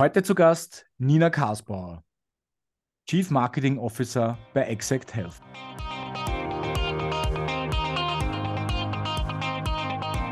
Heute zu Gast Nina Karsbauer, Chief Marketing Officer bei Exact Health.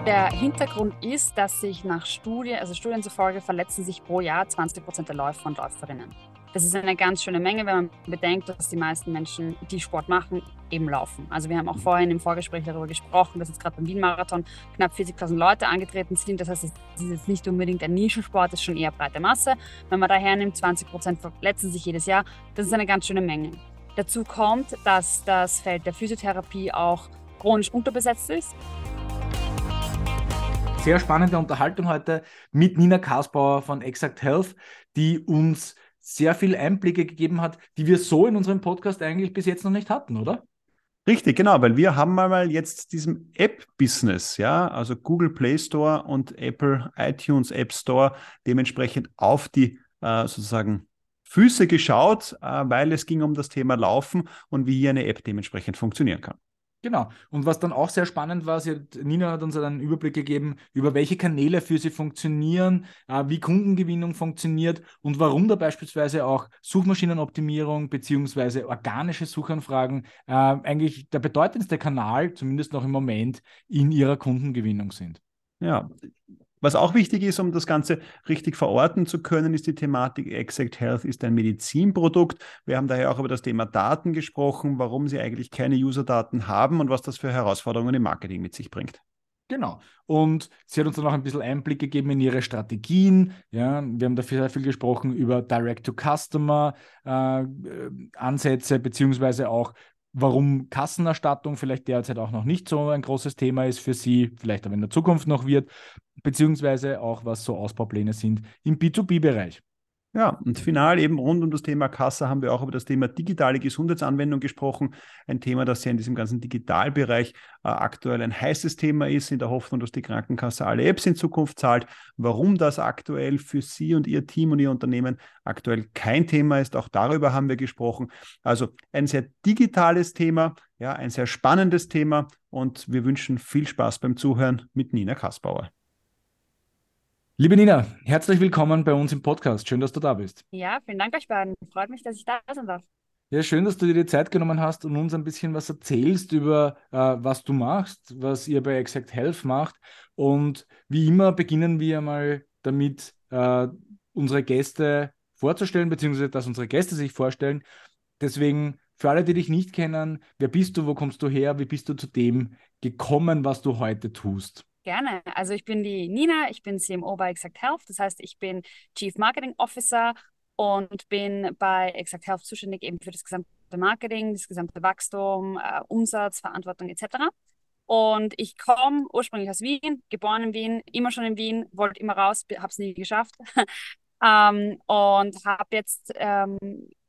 Der Hintergrund ist, dass sich nach Studien, also Studien zufolge, verletzen sich pro Jahr 20 Prozent der Läufer und Läuferinnen. Das ist eine ganz schöne Menge, wenn man bedenkt, dass die meisten Menschen, die Sport machen, eben laufen. Also wir haben auch vorhin im Vorgespräch darüber gesprochen, dass jetzt gerade beim Wien-Marathon knapp 40.000 Leute angetreten sind. Das heißt, es ist jetzt nicht unbedingt ein Nischensport, es ist schon eher breite Masse. Wenn man daher nimmt, 20 Prozent verletzen sich jedes Jahr. Das ist eine ganz schöne Menge. Dazu kommt, dass das Feld der Physiotherapie auch chronisch unterbesetzt ist sehr spannende Unterhaltung heute mit Nina Karsbauer von Exact Health, die uns sehr viel Einblicke gegeben hat, die wir so in unserem Podcast eigentlich bis jetzt noch nicht hatten, oder? Richtig, genau, weil wir haben mal jetzt diesem App-Business, ja, also Google Play Store und Apple iTunes App Store dementsprechend auf die äh, sozusagen Füße geschaut, äh, weil es ging um das Thema Laufen und wie hier eine App dementsprechend funktionieren kann. Genau. Und was dann auch sehr spannend war, sie hat, Nina hat uns einen Überblick gegeben, über welche Kanäle für sie funktionieren, äh, wie Kundengewinnung funktioniert und warum da beispielsweise auch Suchmaschinenoptimierung bzw. organische Suchanfragen äh, eigentlich der bedeutendste Kanal, zumindest noch im Moment, in ihrer Kundengewinnung sind. Ja, was auch wichtig ist, um das Ganze richtig verorten zu können, ist die Thematik Exact Health ist ein Medizinprodukt. Wir haben daher auch über das Thema Daten gesprochen, warum sie eigentlich keine User-Daten haben und was das für Herausforderungen im Marketing mit sich bringt. Genau. Und sie hat uns dann auch ein bisschen Einblick gegeben in ihre Strategien. Ja, wir haben dafür sehr viel gesprochen über Direct-to-Customer-Ansätze, äh, beziehungsweise auch warum Kassenerstattung vielleicht derzeit auch noch nicht so ein großes Thema ist für Sie, vielleicht aber in der Zukunft noch wird, beziehungsweise auch was so Ausbaupläne sind im B2B-Bereich. Ja, und final eben rund um das Thema Kasse haben wir auch über das Thema digitale Gesundheitsanwendung gesprochen. Ein Thema, das ja in diesem ganzen Digitalbereich äh, aktuell ein heißes Thema ist, in der Hoffnung, dass die Krankenkasse alle Apps in Zukunft zahlt. Warum das aktuell für Sie und Ihr Team und Ihr Unternehmen aktuell kein Thema ist, auch darüber haben wir gesprochen. Also ein sehr digitales Thema, ja, ein sehr spannendes Thema und wir wünschen viel Spaß beim Zuhören mit Nina Kassbauer. Liebe Nina, herzlich willkommen bei uns im Podcast. Schön, dass du da bist. Ja, vielen Dank euch beiden. Freut mich, dass ich da sein darf. Ja, schön, dass du dir die Zeit genommen hast und uns ein bisschen was erzählst über, äh, was du machst, was ihr bei Exact Health macht. Und wie immer beginnen wir mal damit, äh, unsere Gäste vorzustellen, beziehungsweise dass unsere Gäste sich vorstellen. Deswegen für alle, die dich nicht kennen, wer bist du, wo kommst du her, wie bist du zu dem gekommen, was du heute tust? Gerne. Also ich bin die Nina, ich bin CMO bei Exact Health. Das heißt, ich bin Chief Marketing Officer und bin bei Exact Health zuständig eben für das gesamte Marketing, das gesamte Wachstum, äh, Umsatz, Verantwortung etc. Und ich komme ursprünglich aus Wien, geboren in Wien, immer schon in Wien, wollte immer raus, habe es nie geschafft. ähm, und habe jetzt ähm,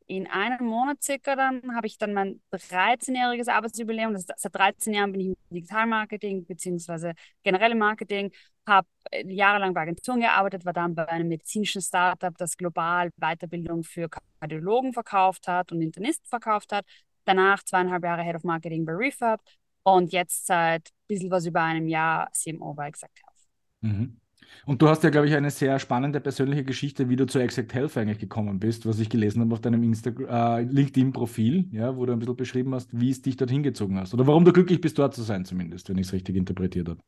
in einem Monat circa dann habe ich dann mein 13-jähriges Arbeitsjubiläum. Das, seit 13 Jahren bin ich im Digitalmarketing bzw. generell im Marketing, habe äh, jahrelang bei Agenturen gearbeitet, war dann bei einem medizinischen Startup, das global Weiterbildung für Kardiologen verkauft hat und Internisten verkauft hat. Danach zweieinhalb Jahre Head of Marketing bei Refurb und jetzt seit ein bisschen was über einem Jahr CMO bei Exact Health. Mhm. Und du hast ja, glaube ich, eine sehr spannende persönliche Geschichte, wie du zu Exact Health eigentlich gekommen bist, was ich gelesen habe auf deinem äh, LinkedIn-Profil, ja, wo du ein bisschen beschrieben hast, wie es dich dorthin gezogen hast. Oder warum du glücklich bist, dort zu sein, zumindest, wenn ich es richtig interpretiert habe.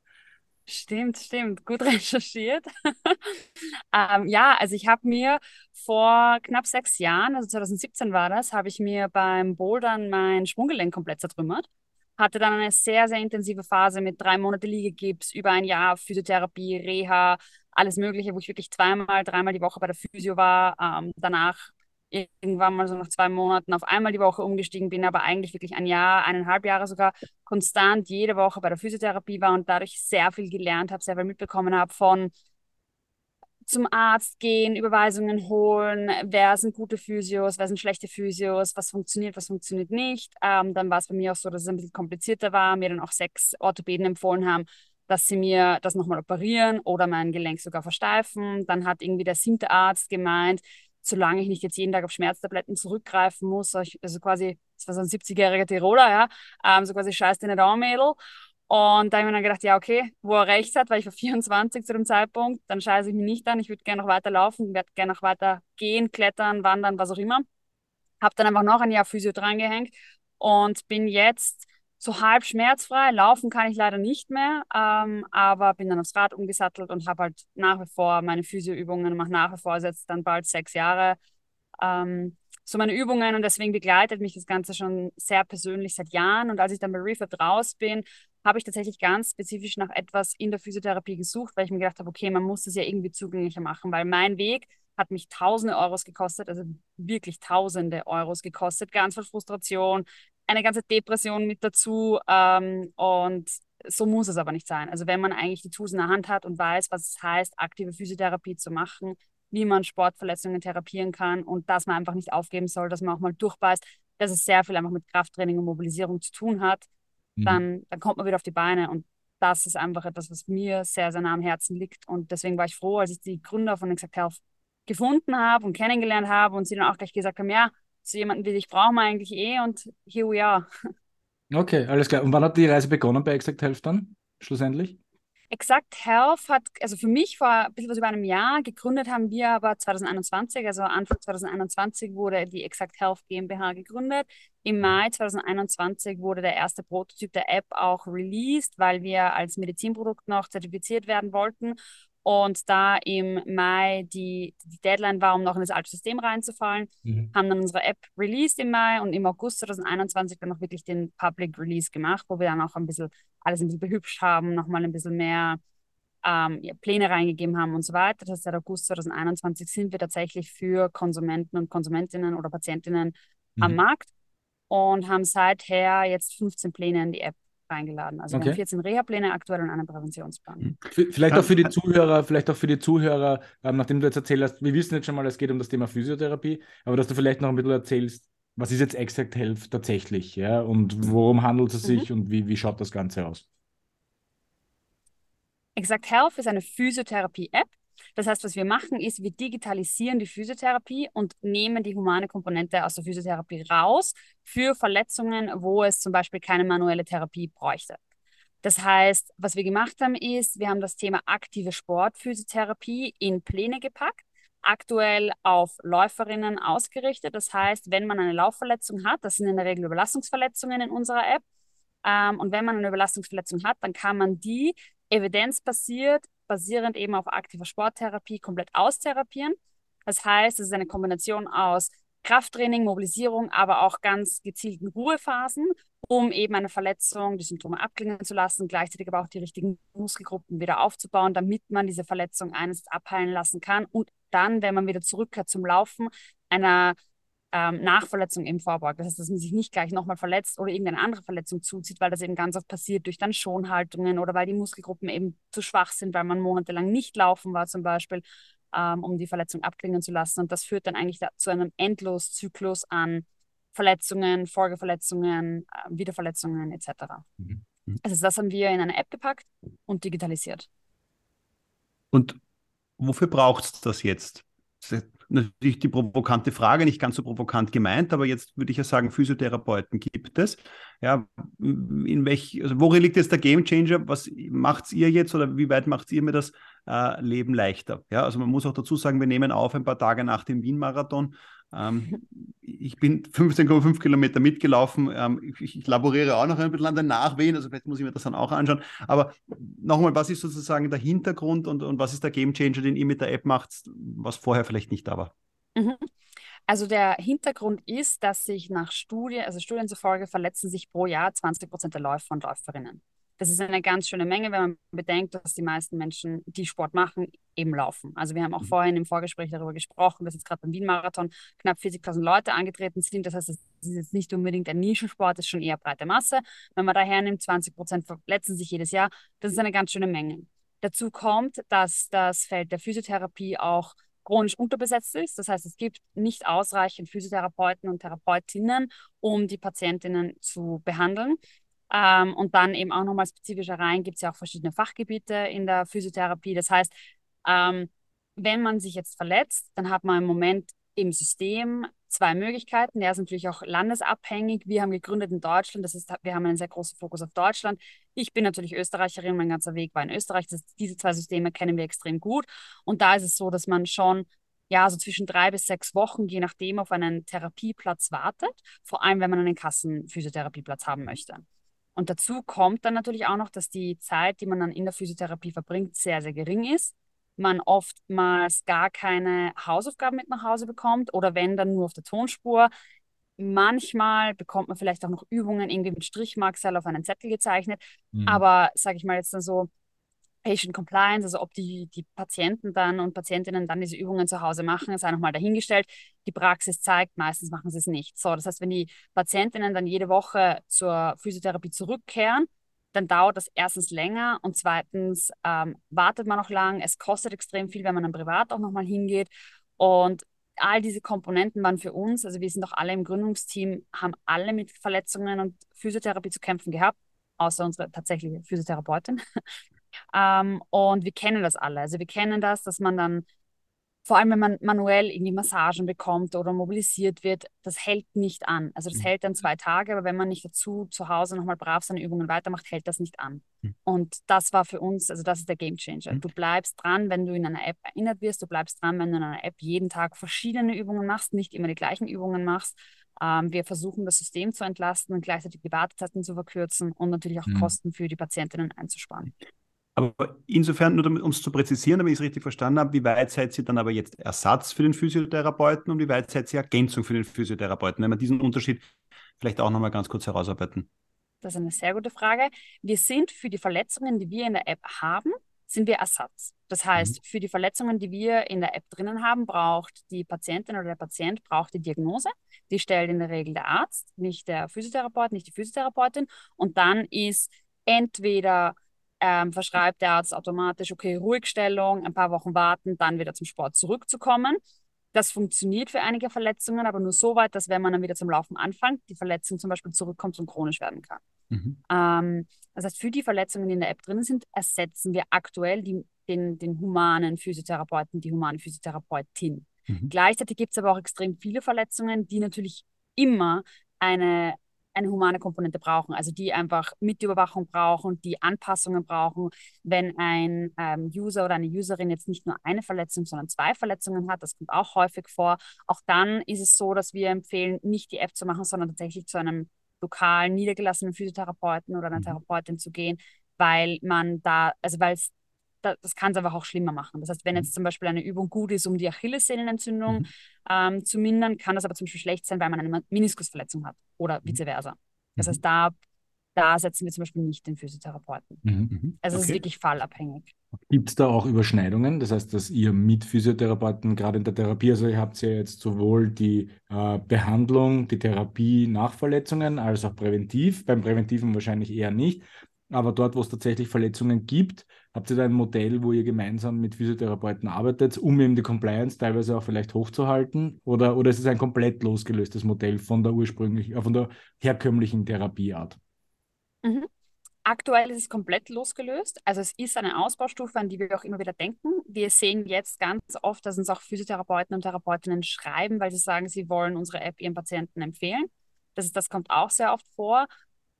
Stimmt, stimmt. Gut recherchiert. ähm, ja, also ich habe mir vor knapp sechs Jahren, also 2017 war das, habe ich mir beim Bouldern mein Sprunggelenk komplett zertrümmert hatte dann eine sehr, sehr intensive Phase mit drei Monate Liegegips, über ein Jahr Physiotherapie, Reha, alles Mögliche, wo ich wirklich zweimal, dreimal die Woche bei der Physio war. Ähm, danach irgendwann mal so nach zwei Monaten auf einmal die Woche umgestiegen bin, aber eigentlich wirklich ein Jahr, eineinhalb Jahre sogar konstant jede Woche bei der Physiotherapie war und dadurch sehr viel gelernt habe, sehr viel mitbekommen habe von zum Arzt gehen, Überweisungen holen, wer sind gute Physios, wer sind schlechte Physios, was funktioniert, was funktioniert nicht. Ähm, dann war es bei mir auch so, dass es ein bisschen komplizierter war, mir dann auch sechs Orthopäden empfohlen haben, dass sie mir das nochmal operieren oder mein Gelenk sogar versteifen. Dann hat irgendwie der siebte Arzt gemeint, solange ich nicht jetzt jeden Tag auf Schmerztabletten zurückgreifen muss, also quasi, das war so ein 70-jähriger Tiroler, ja, ähm, so quasi scheiß dir nicht an, Mädel. Und da habe ich mir dann gedacht, ja, okay, wo er recht hat, weil ich war 24 zu dem Zeitpunkt, dann scheiße ich mich nicht an. Ich würde gerne noch weiter laufen, werde gerne noch weiter gehen, klettern, wandern, was auch immer. Habe dann einfach noch ein Jahr Physio drangehängt und bin jetzt so halb schmerzfrei. Laufen kann ich leider nicht mehr, ähm, aber bin dann aufs Rad umgesattelt und habe halt nach wie vor meine Physioübungen, mache nach wie vor jetzt dann bald sechs Jahre ähm, so meine Übungen und deswegen begleitet mich das Ganze schon sehr persönlich seit Jahren. Und als ich dann bei Refab raus bin, habe ich tatsächlich ganz spezifisch nach etwas in der Physiotherapie gesucht, weil ich mir gedacht habe, okay, man muss das ja irgendwie zugänglicher machen, weil mein Weg hat mich tausende Euros gekostet, also wirklich tausende Euros gekostet, ganz viel Frustration, eine ganze Depression mit dazu ähm, und so muss es aber nicht sein. Also wenn man eigentlich die Tools in der Hand hat und weiß, was es heißt, aktive Physiotherapie zu machen, wie man Sportverletzungen therapieren kann und dass man einfach nicht aufgeben soll, dass man auch mal durchbeißt, dass es sehr viel einfach mit Krafttraining und Mobilisierung zu tun hat, mhm. dann, dann kommt man wieder auf die Beine und das ist einfach etwas, was mir sehr, sehr nah am Herzen liegt und deswegen war ich froh, als ich die Gründer von Exact Health gefunden habe und kennengelernt habe und sie dann auch gleich gesagt haben, ja, so jemanden wie dich brauchen wir eigentlich eh und here we are. Okay, alles klar. Und wann hat die Reise begonnen bei Exact Health dann, schlussendlich? Exact Health hat, also für mich vor ein bisschen was über einem Jahr, gegründet haben wir aber 2021, also Anfang 2021 wurde die Exact Health GmbH gegründet. Im Mai 2021 wurde der erste Prototyp der App auch released, weil wir als Medizinprodukt noch zertifiziert werden wollten. Und da im Mai die, die Deadline war, um noch in das alte System reinzufallen, mhm. haben dann unsere App released im Mai und im August 2021 dann noch wirklich den Public Release gemacht, wo wir dann auch ein bisschen alles ein bisschen behübscht haben, nochmal ein bisschen mehr ähm, ja, Pläne reingegeben haben und so weiter. Das heißt, seit August 2021 sind wir tatsächlich für Konsumenten und Konsumentinnen oder Patientinnen mhm. am Markt und haben seither jetzt 15 Pläne in die App reingeladen. Also okay. wir haben 14 Reha-Pläne aktuell und einen Präventionsplan. Mhm. Vielleicht auch für die Zuhörer, vielleicht auch für die Zuhörer, ähm, nachdem du jetzt erzählt hast, wir wissen jetzt schon mal, es geht um das Thema Physiotherapie, aber dass du vielleicht noch ein bisschen erzählst, was ist jetzt Exact Health tatsächlich, ja, und worum handelt es sich mhm. und wie, wie schaut das Ganze aus? Exact Health ist eine Physiotherapie-App, das heißt, was wir machen, ist, wir digitalisieren die Physiotherapie und nehmen die humane Komponente aus der Physiotherapie raus für Verletzungen, wo es zum Beispiel keine manuelle Therapie bräuchte. Das heißt, was wir gemacht haben, ist, wir haben das Thema aktive Sportphysiotherapie in Pläne gepackt, aktuell auf Läuferinnen ausgerichtet. Das heißt, wenn man eine Laufverletzung hat, das sind in der Regel Überlastungsverletzungen in unserer App, ähm, und wenn man eine Überlastungsverletzung hat, dann kann man die evidenzbasiert basierend eben auf aktiver Sporttherapie komplett austherapieren. Das heißt, es ist eine Kombination aus Krafttraining, Mobilisierung, aber auch ganz gezielten Ruhephasen, um eben eine Verletzung, die Symptome abklingen zu lassen, gleichzeitig aber auch die richtigen Muskelgruppen wieder aufzubauen, damit man diese Verletzung eines abheilen lassen kann und dann, wenn man wieder zurückkehrt zum Laufen, einer ähm, Nachverletzung eben vorbeugt. Das heißt, dass man sich nicht gleich nochmal verletzt oder irgendeine andere Verletzung zuzieht, weil das eben ganz oft passiert durch dann Schonhaltungen oder weil die Muskelgruppen eben zu schwach sind, weil man monatelang nicht laufen war zum Beispiel, ähm, um die Verletzung abklingen zu lassen. Und das führt dann eigentlich da, zu einem Endloszyklus an Verletzungen, Folgeverletzungen, äh, Wiederverletzungen etc. Mhm. mhm. Also das haben wir in eine App gepackt und digitalisiert. Und wofür braucht es das jetzt? Natürlich die provokante Frage, nicht ganz so provokant gemeint, aber jetzt würde ich ja sagen, Physiotherapeuten gibt es. Ja, in welch, also worin liegt jetzt der Gamechanger? Was macht ihr jetzt oder wie weit macht ihr mir das äh, Leben leichter? Ja, also man muss auch dazu sagen, wir nehmen auf ein paar Tage nach dem Wien-Marathon. Ähm, ich bin 15,5 Kilometer mitgelaufen. Ähm, ich, ich, laboriere auch noch ein bisschen an den Nachwehen, also vielleicht muss ich mir das dann auch anschauen. Aber nochmal, was ist sozusagen der Hintergrund und, und was ist der Gamechanger, den ihr mit der App macht, was vorher vielleicht nicht da war? Mhm. Also der Hintergrund ist, dass sich nach Studien, also Studien zufolge verletzen sich pro Jahr 20 Prozent der Läufer und Läuferinnen. Das ist eine ganz schöne Menge, wenn man bedenkt, dass die meisten Menschen, die Sport machen, eben laufen. Also wir haben auch mhm. vorhin im Vorgespräch darüber gesprochen, dass jetzt gerade beim Wien-Marathon knapp 40.000 Leute angetreten sind. Das heißt, es ist jetzt nicht unbedingt ein Nischensport, es ist schon eher breite Masse. Wenn man daher nimmt, 20 Prozent verletzen sich jedes Jahr. Das ist eine ganz schöne Menge. Dazu kommt, dass das Feld der Physiotherapie auch chronisch unterbesetzt ist. Das heißt, es gibt nicht ausreichend Physiotherapeuten und Therapeutinnen, um die Patientinnen zu behandeln. Ähm, und dann eben auch nochmal spezifischer rein gibt es ja auch verschiedene Fachgebiete in der Physiotherapie. Das heißt, ähm, wenn man sich jetzt verletzt, dann hat man im Moment im System zwei Möglichkeiten. Der ist natürlich auch landesabhängig. Wir haben gegründet in Deutschland. Das ist, wir haben einen sehr großen Fokus auf Deutschland. Ich bin natürlich Österreicherin, mein ganzer Weg war in Österreich. Das, diese zwei Systeme kennen wir extrem gut. Und da ist es so, dass man schon ja, so zwischen drei bis sechs Wochen, je nachdem, auf einen Therapieplatz wartet, vor allem wenn man einen Kassenphysiotherapieplatz haben möchte. Und dazu kommt dann natürlich auch noch, dass die Zeit, die man dann in der Physiotherapie verbringt, sehr, sehr gering ist. Man oftmals gar keine Hausaufgaben mit nach Hause bekommt oder wenn dann nur auf der Tonspur. Manchmal bekommt man vielleicht auch noch Übungen irgendwie mit Strichmarkseil auf einen Zettel gezeichnet. Mhm. Aber sage ich mal jetzt dann so, Patient Compliance, also ob die, die Patienten dann und Patientinnen dann diese Übungen zu Hause machen, sei nochmal dahingestellt. Die Praxis zeigt, meistens machen sie es nicht. So, das heißt, wenn die Patientinnen dann jede Woche zur Physiotherapie zurückkehren, dann dauert das erstens länger und zweitens ähm, wartet man noch lang. Es kostet extrem viel, wenn man dann privat auch nochmal hingeht. Und all diese Komponenten waren für uns, also wir sind auch alle im Gründungsteam, haben alle mit Verletzungen und Physiotherapie zu kämpfen gehabt, außer unsere tatsächliche Physiotherapeutin. Ähm, und wir kennen das alle. Also wir kennen das, dass man dann, vor allem wenn man manuell irgendwie Massagen bekommt oder mobilisiert wird, das hält nicht an. Also das mhm. hält dann zwei Tage, aber wenn man nicht dazu zu Hause nochmal brav seine Übungen weitermacht, hält das nicht an. Mhm. Und das war für uns, also das ist der Game Changer. Mhm. Du bleibst dran, wenn du in einer App erinnert wirst, du bleibst dran, wenn du in einer App jeden Tag verschiedene Übungen machst, nicht immer die gleichen Übungen machst. Ähm, wir versuchen das System zu entlasten und gleichzeitig die Wartezeiten zu verkürzen und natürlich auch mhm. Kosten für die Patientinnen einzusparen. Aber insofern, nur um es zu präzisieren, damit ich es richtig verstanden habe, wie weit seid ihr dann aber jetzt Ersatz für den Physiotherapeuten und wie weit seid ihr Ergänzung für den Physiotherapeuten? Wenn wir diesen Unterschied vielleicht auch nochmal ganz kurz herausarbeiten. Das ist eine sehr gute Frage. Wir sind für die Verletzungen, die wir in der App haben, sind wir Ersatz. Das heißt, mhm. für die Verletzungen, die wir in der App drinnen haben, braucht die Patientin oder der Patient braucht die Diagnose. Die stellt in der Regel der Arzt, nicht der Physiotherapeut, nicht die Physiotherapeutin. Und dann ist entweder ähm, verschreibt der Arzt automatisch, okay, Ruhigstellung, ein paar Wochen warten, dann wieder zum Sport zurückzukommen. Das funktioniert für einige Verletzungen, aber nur so weit, dass wenn man dann wieder zum Laufen anfängt, die Verletzung zum Beispiel zurückkommt und chronisch werden kann. Mhm. Ähm, das heißt, für die Verletzungen, die in der App drin sind, ersetzen wir aktuell die, den, den humanen Physiotherapeuten, die humane Physiotherapeutin. Mhm. Gleichzeitig gibt es aber auch extrem viele Verletzungen, die natürlich immer eine eine humane Komponente brauchen, also die einfach Mitüberwachung brauchen, die Anpassungen brauchen. Wenn ein ähm, User oder eine Userin jetzt nicht nur eine Verletzung, sondern zwei Verletzungen hat, das kommt auch häufig vor, auch dann ist es so, dass wir empfehlen, nicht die App zu machen, sondern tatsächlich zu einem lokalen, niedergelassenen Physiotherapeuten oder einer mhm. Therapeutin zu gehen, weil man da, also weil es das kann es einfach auch schlimmer machen. Das heißt, wenn jetzt mhm. zum Beispiel eine Übung gut ist, um die Achillessehnenentzündung mhm. ähm, zu mindern, kann das aber zum Beispiel schlecht sein, weil man eine Meniskusverletzung hat oder mhm. vice versa. Das heißt, da, da setzen wir zum Beispiel nicht den Physiotherapeuten. Mhm. Also okay. es ist wirklich fallabhängig. Gibt es da auch Überschneidungen? Das heißt, dass ihr mit Physiotherapeuten gerade in der Therapie, also ihr habt ja jetzt sowohl die äh, Behandlung, die Therapie nach Verletzungen als auch präventiv. Beim Präventiven wahrscheinlich eher nicht. Aber dort, wo es tatsächlich Verletzungen gibt, habt ihr da ein Modell, wo ihr gemeinsam mit Physiotherapeuten arbeitet, um eben die Compliance teilweise auch vielleicht hochzuhalten? Oder, oder ist es ein komplett losgelöstes Modell von der ursprünglichen, äh, von der herkömmlichen Therapieart? Mhm. Aktuell ist es komplett losgelöst. Also es ist eine Ausbaustufe, an die wir auch immer wieder denken. Wir sehen jetzt ganz oft, dass uns auch Physiotherapeuten und Therapeutinnen schreiben, weil sie sagen, sie wollen unsere App ihren Patienten empfehlen. Das, ist, das kommt auch sehr oft vor.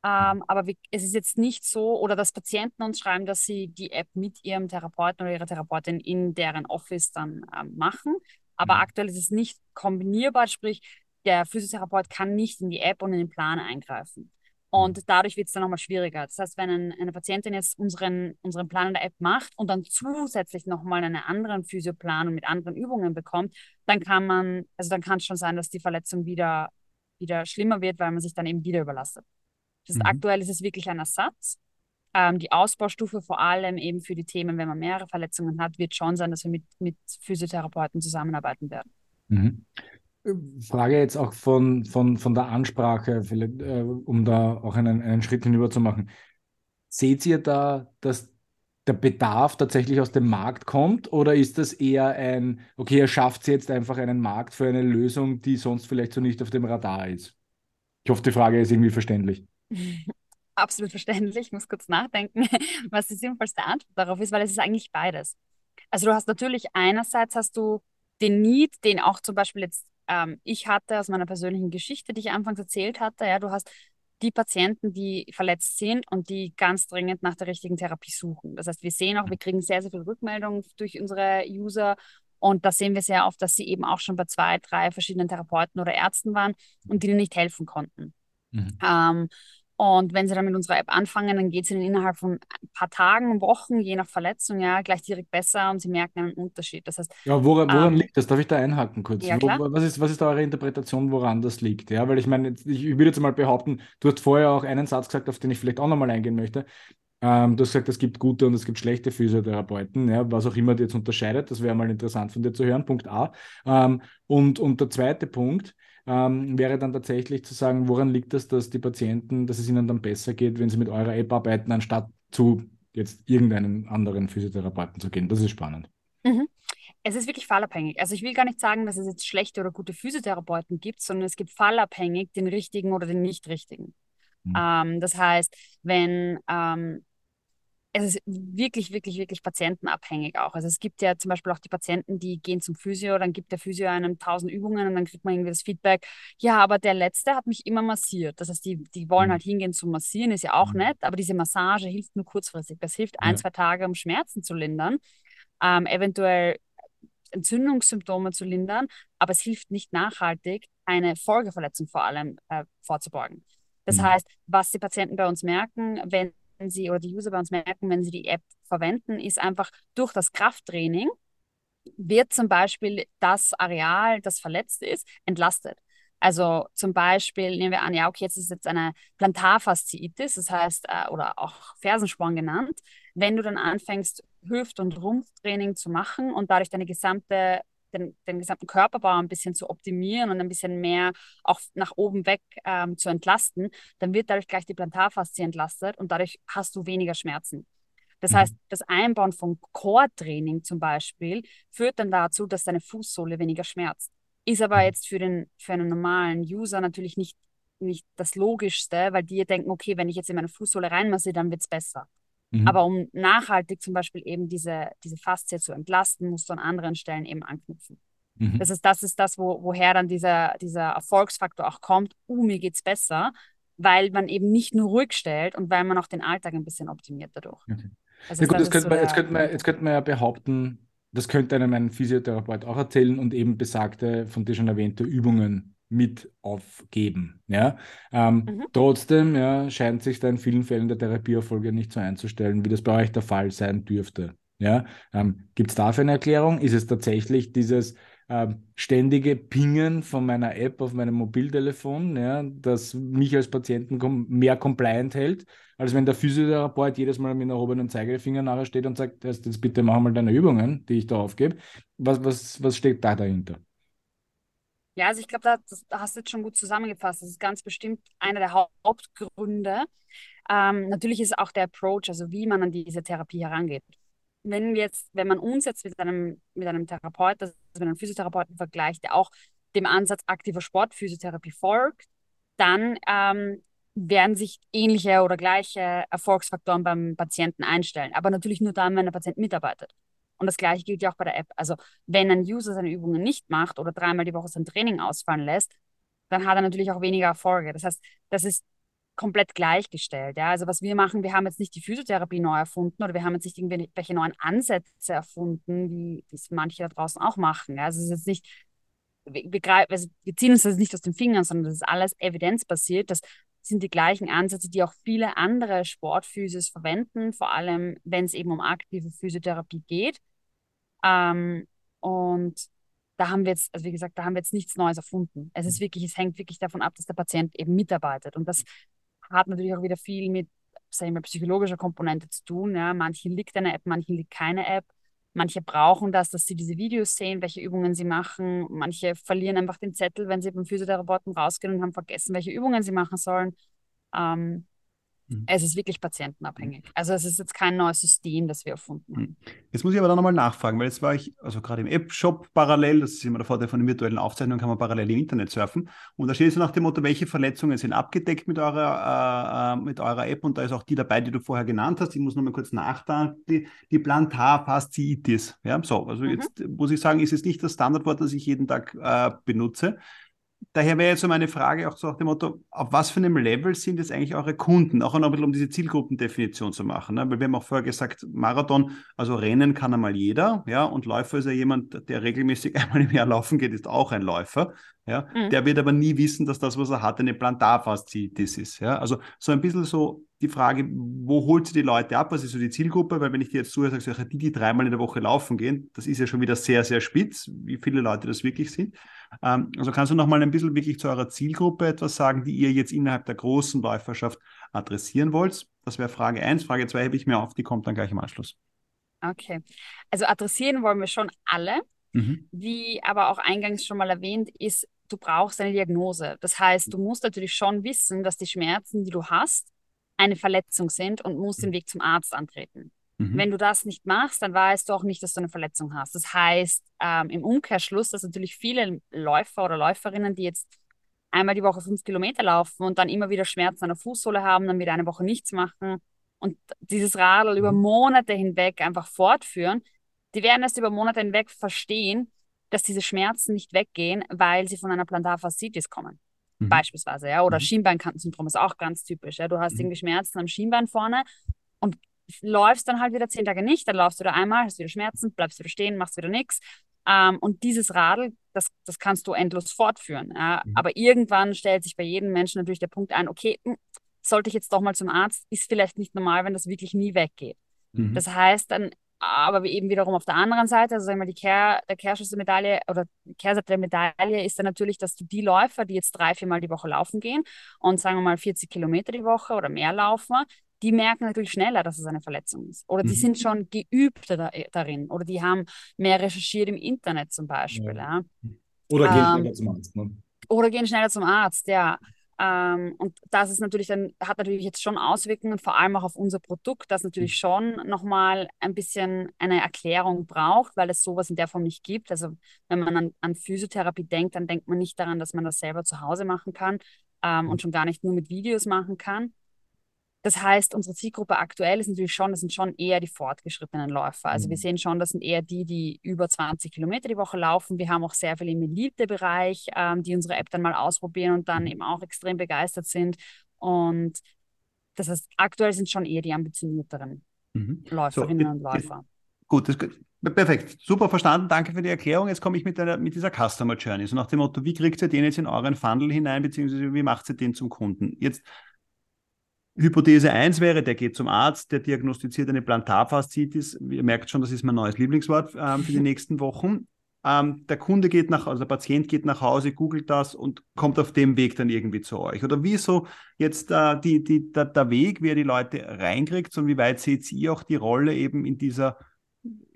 Ähm, aber wie, es ist jetzt nicht so, oder dass Patienten uns schreiben, dass sie die App mit ihrem Therapeuten oder ihrer Therapeutin in deren Office dann ähm, machen. Aber mhm. aktuell ist es nicht kombinierbar, sprich, der Physiotherapeut kann nicht in die App und in den Plan eingreifen. Und mhm. dadurch wird es dann nochmal schwieriger. Das heißt, wenn ein, eine Patientin jetzt unseren, unseren Plan in der App macht und dann zusätzlich nochmal einen anderen Physioplan und mit anderen Übungen bekommt, dann kann man, also dann kann es schon sein, dass die Verletzung wieder, wieder schlimmer wird, weil man sich dann eben wieder überlastet. Das mhm. aktuell ist es wirklich ein Ersatz. Ähm, die Ausbaustufe vor allem eben für die Themen, wenn man mehrere Verletzungen hat, wird schon sein, dass wir mit, mit Physiotherapeuten zusammenarbeiten werden. Mhm. Frage jetzt auch von, von, von der Ansprache, vielleicht, äh, um da auch einen, einen Schritt hinüber zu machen. Seht ihr da, dass der Bedarf tatsächlich aus dem Markt kommt oder ist das eher ein, okay, er schafft jetzt einfach einen Markt für eine Lösung, die sonst vielleicht so nicht auf dem Radar ist? Ich hoffe, die Frage ist irgendwie verständlich. Absolut verständlich. Ich muss kurz nachdenken, was die sinnvollste Antwort darauf ist, weil es ist eigentlich beides. Also du hast natürlich einerseits hast du den Need, den auch zum Beispiel jetzt ähm, ich hatte aus meiner persönlichen Geschichte, die ich anfangs erzählt hatte. Ja, du hast die Patienten, die verletzt sind und die ganz dringend nach der richtigen Therapie suchen. Das heißt, wir sehen auch, wir kriegen sehr, sehr viele Rückmeldungen durch unsere User und da sehen wir sehr oft, dass sie eben auch schon bei zwei, drei verschiedenen Therapeuten oder Ärzten waren und denen nicht helfen konnten. Mhm. Ähm, und wenn sie dann mit unserer App anfangen, dann geht es ihnen innerhalb von ein paar Tagen, Wochen, je nach Verletzung, ja, gleich direkt besser und sie merken einen Unterschied. Das heißt, ja, woran, woran ähm, liegt das? Darf ich da einhaken kurz? Ja, was, ist, was ist eure Interpretation, woran das liegt? Ja, weil ich meine, ich, ich würde jetzt mal behaupten, du hast vorher auch einen Satz gesagt, auf den ich vielleicht auch nochmal eingehen möchte. Ähm, du hast gesagt, es gibt gute und es gibt schlechte Physiotherapeuten, ja, was auch immer die jetzt unterscheidet. Das wäre mal interessant von dir zu hören. Punkt A. Ähm, und, und der zweite Punkt, ähm, wäre dann tatsächlich zu sagen, woran liegt das, dass die Patienten, dass es ihnen dann besser geht, wenn sie mit eurer App arbeiten, anstatt zu jetzt irgendeinen anderen Physiotherapeuten zu gehen. Das ist spannend. Mhm. Es ist wirklich fallabhängig. Also ich will gar nicht sagen, dass es jetzt schlechte oder gute Physiotherapeuten gibt, sondern es gibt fallabhängig den richtigen oder den nicht richtigen. Mhm. Ähm, das heißt, wenn ähm, es ist wirklich, wirklich, wirklich patientenabhängig auch. Also es gibt ja zum Beispiel auch die Patienten, die gehen zum Physio, dann gibt der Physio einem tausend Übungen und dann kriegt man irgendwie das Feedback, ja, aber der Letzte hat mich immer massiert. Das heißt, die, die wollen mhm. halt hingehen zum Massieren, ist ja auch mhm. nett, aber diese Massage hilft nur kurzfristig. Das hilft ein, ja. zwei Tage, um Schmerzen zu lindern, ähm, eventuell Entzündungssymptome zu lindern, aber es hilft nicht nachhaltig, eine Folgeverletzung vor allem äh, vorzubeugen. Das mhm. heißt, was die Patienten bei uns merken, wenn sie oder die User bei uns merken, wenn sie die App verwenden, ist einfach durch das Krafttraining wird zum Beispiel das Areal, das verletzt ist, entlastet. Also zum Beispiel nehmen wir an, ja, okay, jetzt ist jetzt eine Plantarfasziitis, das heißt, äh, oder auch Fersensporn genannt. Wenn du dann anfängst, Hüft- und Rumpftraining zu machen und dadurch deine gesamte den, den gesamten Körperbau ein bisschen zu optimieren und ein bisschen mehr auch nach oben weg ähm, zu entlasten, dann wird dadurch gleich die Plantarfaszie entlastet und dadurch hast du weniger Schmerzen. Das mhm. heißt, das Einbauen von Core-Training zum Beispiel führt dann dazu, dass deine Fußsohle weniger schmerzt. Ist aber mhm. jetzt für, den, für einen normalen User natürlich nicht, nicht das Logischste, weil die denken, okay, wenn ich jetzt in meine Fußsohle reinmasse, dann wird es besser. Mhm. Aber um nachhaltig zum Beispiel eben diese, diese Faszie zu entlasten, musst du an anderen Stellen eben anknüpfen. Mhm. Das ist das, ist das wo, woher dann dieser, dieser Erfolgsfaktor auch kommt, uh, mir geht's besser, weil man eben nicht nur ruhig stellt und weil man auch den Alltag ein bisschen optimiert dadurch. Okay. Also ja, gut, das könnte so man, jetzt, könnte man, jetzt könnte man ja behaupten, das könnte einem ein Physiotherapeut auch erzählen und eben besagte, von dir schon erwähnte Übungen mit aufgeben. Ja? Ähm, mhm. Trotzdem ja, scheint sich da in vielen Fällen der Therapieerfolge nicht so einzustellen, wie das bei euch der Fall sein dürfte. Ja? Ähm, Gibt es dafür eine Erklärung? Ist es tatsächlich dieses ähm, ständige Pingen von meiner App auf meinem Mobiltelefon, ja, das mich als Patienten kom mehr compliant hält, als wenn der Physiotherapeut jedes Mal mit erhobenen Zeigefinger nachher steht und sagt, jetzt bitte mach mal deine Übungen, die ich da aufgebe. Was, was, was steht da dahinter? Ja, also ich glaube, da, da, hast du jetzt schon gut zusammengefasst. Das ist ganz bestimmt einer der Hauptgründe. Ähm, natürlich ist auch der Approach, also wie man an diese Therapie herangeht. Wenn wir jetzt, wenn man uns jetzt mit einem, mit einem Therapeut, also mit einem Physiotherapeuten vergleicht, der auch dem Ansatz aktiver Sportphysiotherapie folgt, dann ähm, werden sich ähnliche oder gleiche Erfolgsfaktoren beim Patienten einstellen. Aber natürlich nur dann, wenn der Patient mitarbeitet. Und das gleiche gilt ja auch bei der App. Also wenn ein User seine Übungen nicht macht oder dreimal die Woche sein Training ausfallen lässt, dann hat er natürlich auch weniger Erfolge. Das heißt, das ist komplett gleichgestellt. Ja? Also was wir machen, wir haben jetzt nicht die Physiotherapie neu erfunden oder wir haben jetzt nicht irgendwelche neuen Ansätze erfunden, wie es manche da draußen auch machen. Ja? Also es ist jetzt nicht, wir, also wir ziehen uns das nicht aus den Fingern, sondern das ist alles evidenzbasiert. Das sind die gleichen Ansätze, die auch viele andere Sportphysios verwenden, vor allem wenn es eben um aktive Physiotherapie geht. Ähm, und da haben wir jetzt, also wie gesagt, da haben wir jetzt nichts Neues erfunden. Es ist wirklich, es hängt wirklich davon ab, dass der Patient eben mitarbeitet. Und das hat natürlich auch wieder viel mit, sagen wir, psychologischer Komponente zu tun. Ja. Manchen liegt eine App, manchen liegt keine App. Manche brauchen das, dass sie diese Videos sehen, welche Übungen sie machen. Manche verlieren einfach den Zettel, wenn sie beim Physiotherapeuten rausgehen und haben vergessen, welche Übungen sie machen sollen. Ähm, Mhm. Es ist wirklich patientenabhängig. Also es ist jetzt kein neues System, das wir erfunden haben. Mhm. Jetzt muss ich aber da nochmal nachfragen, weil jetzt war ich, also gerade im App-Shop parallel, das ist immer der Vorteil von den virtuellen Aufzeichnungen, kann man parallel im Internet surfen. Und da steht so nach dem Motto, welche Verletzungen sind abgedeckt mit eurer, äh, äh, mit eurer App und da ist auch die dabei, die du vorher genannt hast. Ich muss nochmal kurz nachdenken, die, die Plantarfasziitis. Ja, so, also mhm. jetzt muss ich sagen, ist es nicht das Standardwort, das ich jeden Tag äh, benutze. Daher wäre jetzt so meine Frage auch so nach dem Motto, auf was für einem Level sind jetzt eigentlich eure Kunden? Auch noch ein bisschen um diese Zielgruppendefinition zu machen. Ne? Weil wir haben auch vorher gesagt, Marathon, also Rennen kann einmal jeder, ja, und Läufer ist ja jemand, der regelmäßig einmal im Jahr laufen geht, ist auch ein Läufer. Ja, mhm. der wird aber nie wissen, dass das, was er hat, eine Plantarfasziitis ist. Ja, also so ein bisschen so die Frage, wo holt sie die Leute ab? Was ist so die Zielgruppe? Weil wenn ich dir jetzt zuhöre, sage ich, die, die dreimal in der Woche laufen gehen, das ist ja schon wieder sehr, sehr spitz, wie viele Leute das wirklich sind. Ähm, also kannst du noch mal ein bisschen wirklich zu eurer Zielgruppe etwas sagen, die ihr jetzt innerhalb der großen Läuferschaft adressieren wollt? Das wäre Frage 1. Frage 2 hebe ich mir auf, die kommt dann gleich im Anschluss. Okay. Also adressieren wollen wir schon alle. Mhm. Wie aber auch eingangs schon mal erwähnt, ist, du brauchst eine Diagnose. Das heißt, du musst natürlich schon wissen, dass die Schmerzen, die du hast, eine Verletzung sind und musst den Weg zum Arzt antreten. Mhm. Wenn du das nicht machst, dann weißt du auch nicht, dass du eine Verletzung hast. Das heißt, ähm, im Umkehrschluss, dass natürlich viele Läufer oder Läuferinnen, die jetzt einmal die Woche fünf Kilometer laufen und dann immer wieder Schmerzen an der Fußsohle haben, dann wieder eine Woche nichts machen und dieses Radl mhm. über Monate hinweg einfach fortführen, die werden erst über Monate hinweg verstehen, dass diese Schmerzen nicht weggehen, weil sie von einer Plantarfaszitis kommen. Mhm. Beispielsweise, ja. Oder mhm. Schienbeinkantensyndrom ist auch ganz typisch. Ja. Du hast mhm. irgendwie Schmerzen am Schienbein vorne und läufst dann halt wieder zehn Tage nicht, dann laufst du wieder einmal, hast wieder Schmerzen, bleibst wieder stehen, machst wieder nichts. Ähm, und dieses Radl, das, das kannst du endlos fortführen. Ja. Mhm. Aber irgendwann stellt sich bei jedem Menschen natürlich der Punkt ein, okay, mh, hm, sollte ich jetzt doch mal zum Arzt, ist vielleicht nicht normal, wenn das wirklich nie weggeht. Mhm. Das heißt, dann aber eben wiederum auf der anderen Seite, also sagen wir, die Kehr, der Kehrschluss der Medaille oder die Kehrseite der Medaille ist dann natürlich, dass du die Läufer, die jetzt drei, viermal die Woche laufen gehen und sagen wir mal 40 Kilometer die Woche oder mehr laufen, die merken natürlich schneller, dass es eine Verletzung ist. Oder die mhm. sind schon geübter da, darin. Oder die haben mehr recherchiert im Internet zum Beispiel. Ja. Ja. Oder gehen ähm, schneller zum Arzt. Ne? Oder gehen schneller zum Arzt, ja. Ähm, und das ist natürlich dann, hat natürlich jetzt schon Auswirkungen, vor allem auch auf unser Produkt, das natürlich schon nochmal ein bisschen eine Erklärung braucht, weil es sowas in der Form nicht gibt. Also wenn man an, an Physiotherapie denkt, dann denkt man nicht daran, dass man das selber zu Hause machen kann ähm, und schon gar nicht nur mit Videos machen kann. Das heißt, unsere Zielgruppe aktuell ist natürlich schon, das sind schon eher die fortgeschrittenen Läufer. Also wir mhm. sehen schon, das sind eher die, die über 20 Kilometer die Woche laufen. Wir haben auch sehr viele im Elite-Bereich, ähm, die unsere App dann mal ausprobieren und dann mhm. eben auch extrem begeistert sind. Und das heißt, aktuell sind schon eher die ambitionierteren mhm. Läuferinnen so, und Läufer. Gut, das, perfekt. Super verstanden. Danke für die Erklärung. Jetzt komme ich mit, einer, mit dieser Customer Journey. So nach dem Motto, wie kriegt ihr den jetzt in euren Funnel hinein, beziehungsweise wie macht ihr den zum Kunden? Jetzt Hypothese 1 wäre, der geht zum Arzt, der diagnostiziert eine Plantarfaszitis. Ihr merkt schon, das ist mein neues Lieblingswort ähm, für die nächsten Wochen. Ähm, der Kunde geht nach, also der Patient geht nach Hause, googelt das und kommt auf dem Weg dann irgendwie zu euch. Oder wieso jetzt äh, die, die, der, der Weg, wie er die Leute reinkriegt und wie weit seht ihr auch die Rolle eben in dieser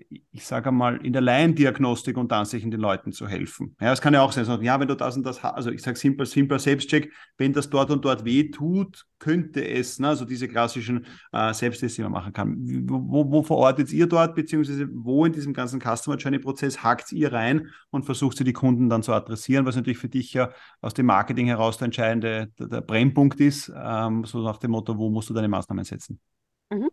ich sage mal, in der Laiendiagnostik und tatsächlich den Leuten zu helfen. Ja, es kann ja auch sein, so, ja, wenn du das und das also ich sage simpel, simpel Selbstcheck, wenn das dort und dort weh tut, könnte es, ne, also diese klassischen äh, Selbsttests, die man machen kann. Wo, wo verortet ihr dort, beziehungsweise wo in diesem ganzen Customer Journey Prozess hakt ihr rein und versucht sie die Kunden dann zu adressieren, was natürlich für dich ja aus dem Marketing heraus der entscheidende, der, der Brennpunkt ist, ähm, so nach dem Motto, wo musst du deine Maßnahmen setzen? Mhm.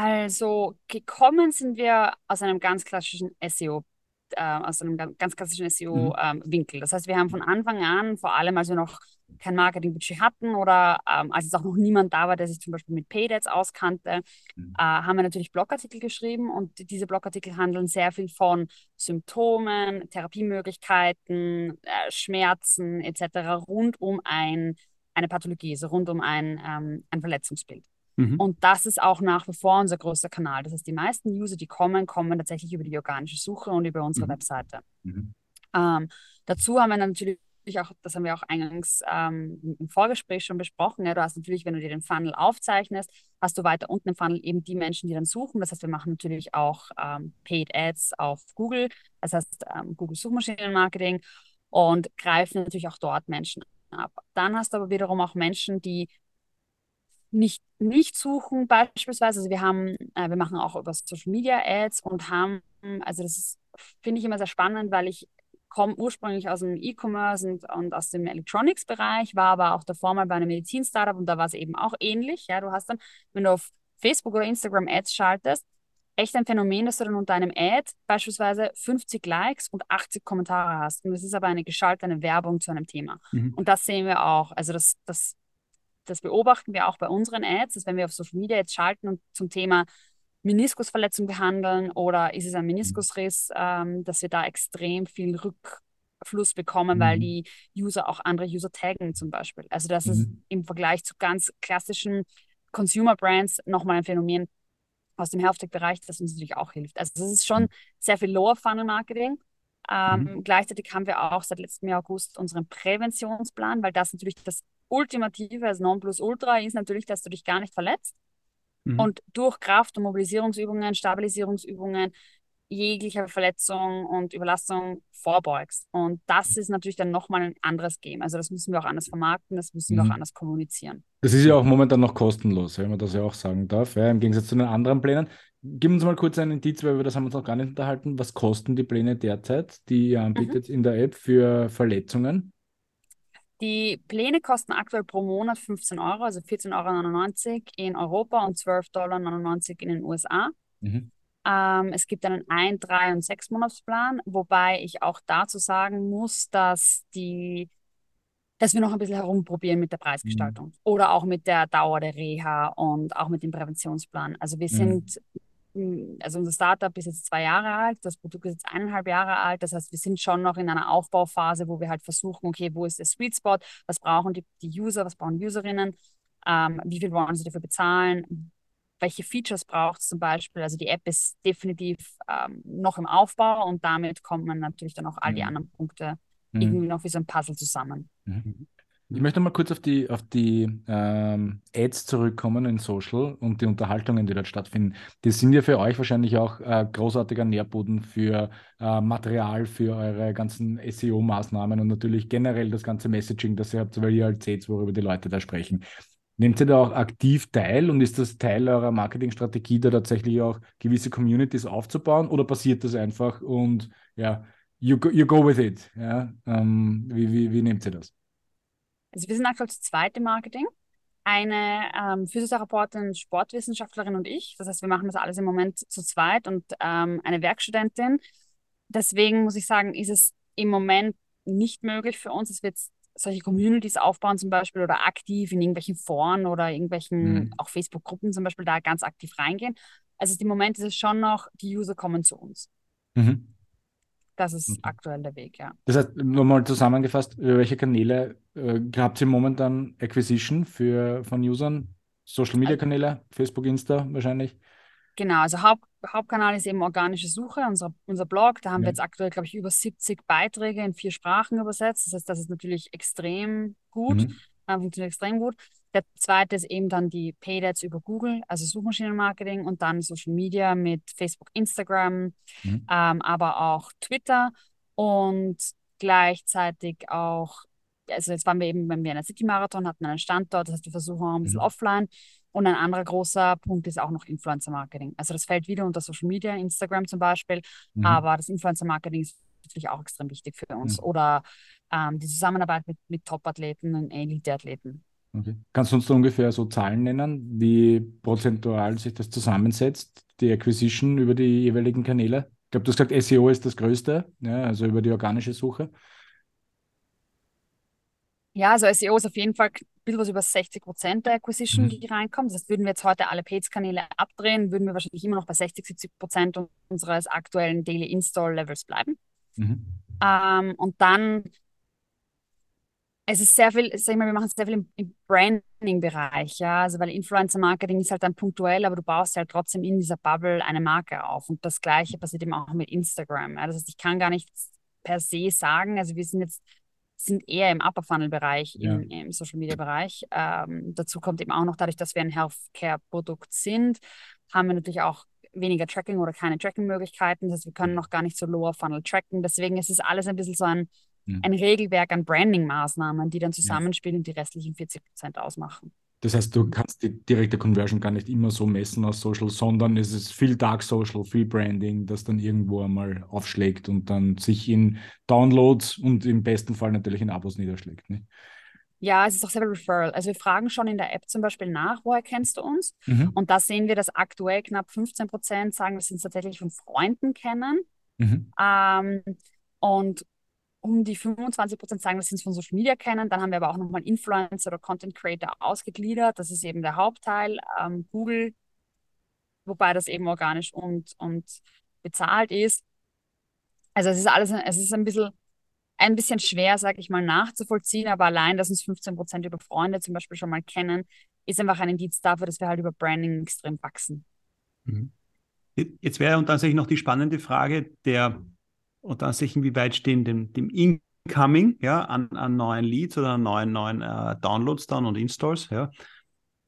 Also gekommen sind wir aus einem ganz klassischen SEO, äh, aus einem ganz klassischen SEO-Winkel. Mhm. Ähm, das heißt, wir haben von Anfang an, vor allem als wir noch kein Marketingbudget hatten oder ähm, als es auch noch niemand da war, der sich zum Beispiel mit Paid Ads auskannte, mhm. äh, haben wir natürlich Blogartikel geschrieben und diese Blogartikel handeln sehr viel von Symptomen, Therapiemöglichkeiten, äh, Schmerzen etc. rund um ein, eine Pathologie, also rund um ein, ähm, ein Verletzungsbild. Mhm. Und das ist auch nach wie vor unser größter Kanal. Das heißt, die meisten User, die kommen, kommen tatsächlich über die organische Suche und über unsere mhm. Webseite. Mhm. Ähm, dazu haben wir natürlich auch, das haben wir auch eingangs ähm, im Vorgespräch schon besprochen. Ja, du hast natürlich, wenn du dir den Funnel aufzeichnest, hast du weiter unten im Funnel eben die Menschen, die dann suchen. Das heißt, wir machen natürlich auch ähm, Paid Ads auf Google, das heißt ähm, Google Suchmaschinenmarketing und greifen natürlich auch dort Menschen ab. Dann hast du aber wiederum auch Menschen, die nicht, nicht suchen beispielsweise. Also wir haben, äh, wir machen auch über Social Media Ads und haben, also das ist, finde ich immer sehr spannend, weil ich komme ursprünglich aus dem E-Commerce und, und, aus dem Electronics-Bereich, war aber auch davor mal bei einem Medizin-Startup und da war es eben auch ähnlich. Ja, du hast dann, wenn du auf Facebook oder Instagram Ads schaltest, echt ein Phänomen, dass du dann unter einem Ad beispielsweise 50 Likes und 80 Kommentare hast. Und das ist aber eine geschaltete Werbung zu einem Thema. Mhm. Und das sehen wir auch. Also das, das, das beobachten wir auch bei unseren Ads, dass wenn wir auf Social Media jetzt schalten und zum Thema Meniskusverletzung behandeln oder ist es ein Meniskusriss, ähm, dass wir da extrem viel Rückfluss bekommen, mhm. weil die User auch andere User taggen zum Beispiel. Also das mhm. ist im Vergleich zu ganz klassischen Consumer Brands nochmal ein Phänomen aus dem Health-Tech-Bereich, das uns natürlich auch hilft. Also es ist schon mhm. sehr viel Lower-Funnel-Marketing. Ähm, mhm. Gleichzeitig haben wir auch seit letztem Jahr August unseren Präventionsplan, weil das natürlich das Ultimative, das Nonplusultra ist natürlich, dass du dich gar nicht verletzt mhm. und durch Kraft- und Mobilisierungsübungen, Stabilisierungsübungen jeglicher Verletzung und Überlastung vorbeugst. Und das ist natürlich dann nochmal ein anderes Game. Also das müssen wir auch anders vermarkten, das müssen mhm. wir auch mhm. anders kommunizieren. Das ist ja auch momentan noch kostenlos, wenn man das ja auch sagen darf, ja, im Gegensatz zu den anderen Plänen. Gib uns mal kurz einen Indiz, weil wir das haben uns noch gar nicht unterhalten. Was kosten die Pläne derzeit, die ihr anbietet mhm. in der App für Verletzungen? Die Pläne kosten aktuell pro Monat 15 Euro, also 14,99 Euro in Europa und 12,99 Dollar in den USA. Mhm. Ähm, es gibt einen ein, drei und sechs Monatsplan, wobei ich auch dazu sagen muss, dass die dass wir noch ein bisschen herumprobieren mit der Preisgestaltung mhm. oder auch mit der Dauer der Reha und auch mit dem Präventionsplan. Also wir mhm. sind, also unser Startup ist jetzt zwei Jahre alt, das Produkt ist jetzt eineinhalb Jahre alt. Das heißt, wir sind schon noch in einer Aufbauphase, wo wir halt versuchen, okay, wo ist der Sweet Spot, was brauchen die, die User, was brauchen Userinnen, ähm, wie viel wollen sie dafür bezahlen, welche Features braucht es zum Beispiel. Also die App ist definitiv ähm, noch im Aufbau und damit kommen natürlich dann auch all die mhm. anderen Punkte mhm. irgendwie noch wie so ein Puzzle zusammen. Mhm. Ich möchte mal kurz auf die, auf die ähm, Ads zurückkommen in Social und die Unterhaltungen, die dort stattfinden. Die sind ja für euch wahrscheinlich auch äh, großartiger Nährboden für äh, Material, für eure ganzen SEO-Maßnahmen und natürlich generell das ganze Messaging, das ihr habt, weil ihr halt seht, worüber die Leute da sprechen. Nehmt ihr da auch aktiv teil und ist das Teil eurer Marketingstrategie, da tatsächlich auch gewisse Communities aufzubauen oder passiert das einfach und ja, you go, you go with it? Ja? Ähm, wie, wie, wie nehmt ihr das? Also wir sind aktuell das zweite Marketing. Eine ähm, Physiotherapeutin, Sportwissenschaftlerin und ich. Das heißt, wir machen das alles im Moment zu zweit und ähm, eine Werkstudentin. Deswegen muss ich sagen, ist es im Moment nicht möglich für uns, dass wir jetzt solche Communities aufbauen zum Beispiel oder aktiv in irgendwelchen Foren oder irgendwelchen, mhm. auch Facebook-Gruppen zum Beispiel, da ganz aktiv reingehen. Also im Moment ist es schon noch, die User kommen zu uns. Mhm. Das ist okay. aktuell der Weg, ja. Das heißt, nochmal zusammengefasst, über welche Kanäle äh, habt ihr momentan Acquisition für, von Usern? Social Media Kanäle, Facebook, Insta wahrscheinlich? Genau, also Haupt, Hauptkanal ist eben organische Suche, unser, unser Blog. Da haben ja. wir jetzt aktuell, glaube ich, über 70 Beiträge in vier Sprachen übersetzt. Das heißt, das ist natürlich extrem gut, mhm. äh, funktioniert extrem gut. Der zweite ist eben dann die Paid Ads über Google, also Suchmaschinenmarketing und dann Social Media mit Facebook, Instagram, mhm. ähm, aber auch Twitter und gleichzeitig auch, also jetzt waren wir eben beim Vienna City Marathon, hatten einen Standort, das heißt, wir versuchen auch ein bisschen mhm. offline und ein anderer großer Punkt ist auch noch Influencer-Marketing. Also das fällt wieder unter Social Media, Instagram zum Beispiel, mhm. aber das Influencer-Marketing ist natürlich auch extrem wichtig für uns. Mhm. Oder ähm, die Zusammenarbeit mit, mit Top-Athleten und Elite-Athleten. Okay. Kannst du uns da ungefähr so Zahlen nennen, wie prozentual sich das zusammensetzt, die Acquisition über die jeweiligen Kanäle? Ich glaube, du hast gesagt, SEO ist das Größte, ja, also über die organische Suche. Ja, also SEO ist auf jeden Fall ein bisschen was über 60 Prozent der Acquisition, mhm. die reinkommt. Das heißt, würden wir jetzt heute alle Page-Kanäle abdrehen, würden wir wahrscheinlich immer noch bei 60, 70 Prozent unseres aktuellen Daily Install-Levels bleiben. Mhm. Ähm, und dann, es ist sehr viel, sag ich mal, wir machen sehr viel im, im Branding-Bereich, ja, also weil Influencer-Marketing ist halt dann punktuell, aber du baust halt trotzdem in dieser Bubble eine Marke auf. Und das Gleiche passiert eben auch mit Instagram. Ja. Das heißt, ich kann gar nicht per se sagen, also wir sind jetzt sind eher im Upper Funnel Bereich, ja. im, im, Social Media Bereich. Ähm, dazu kommt eben auch noch dadurch, dass wir ein Healthcare Produkt sind, haben wir natürlich auch weniger Tracking oder keine Tracking-Möglichkeiten. Das heißt, wir können noch gar nicht so Lower Funnel tracken. Deswegen ist es alles ein bisschen so ein, ein Regelwerk an Branding-Maßnahmen, die dann zusammenspielen und die restlichen 40 Prozent ausmachen. Das heißt, du kannst die direkte Conversion gar nicht immer so messen aus Social, sondern es ist viel Dark Social, viel Branding, das dann irgendwo einmal aufschlägt und dann sich in Downloads und im besten Fall natürlich in Abos niederschlägt. Ne? Ja, es ist auch selber Referral. Also wir fragen schon in der App zum Beispiel nach, woher kennst du uns? Mhm. Und da sehen wir, dass aktuell knapp 15 Prozent sagen, dass sie uns tatsächlich von Freunden kennen. Mhm. Ähm, und um die 25 Prozent sagen, dass sie uns von Social Media kennen. Dann haben wir aber auch nochmal Influencer oder Content Creator ausgegliedert. Das ist eben der Hauptteil. Ähm, Google, wobei das eben organisch und, und bezahlt ist. Also es ist alles, es ist ein bisschen, ein bisschen schwer, sage ich mal, nachzuvollziehen, aber allein, dass uns 15 Prozent über Freunde zum Beispiel schon mal kennen, ist einfach ein Indiz dafür, dass wir halt über Branding extrem wachsen. Mhm. Jetzt wäre und tatsächlich noch die spannende Frage der und tatsächlich, wie weit stehen dem, dem Incoming ja, an, an neuen Leads oder an neuen, neuen äh, Downloads dann und Installs, ja,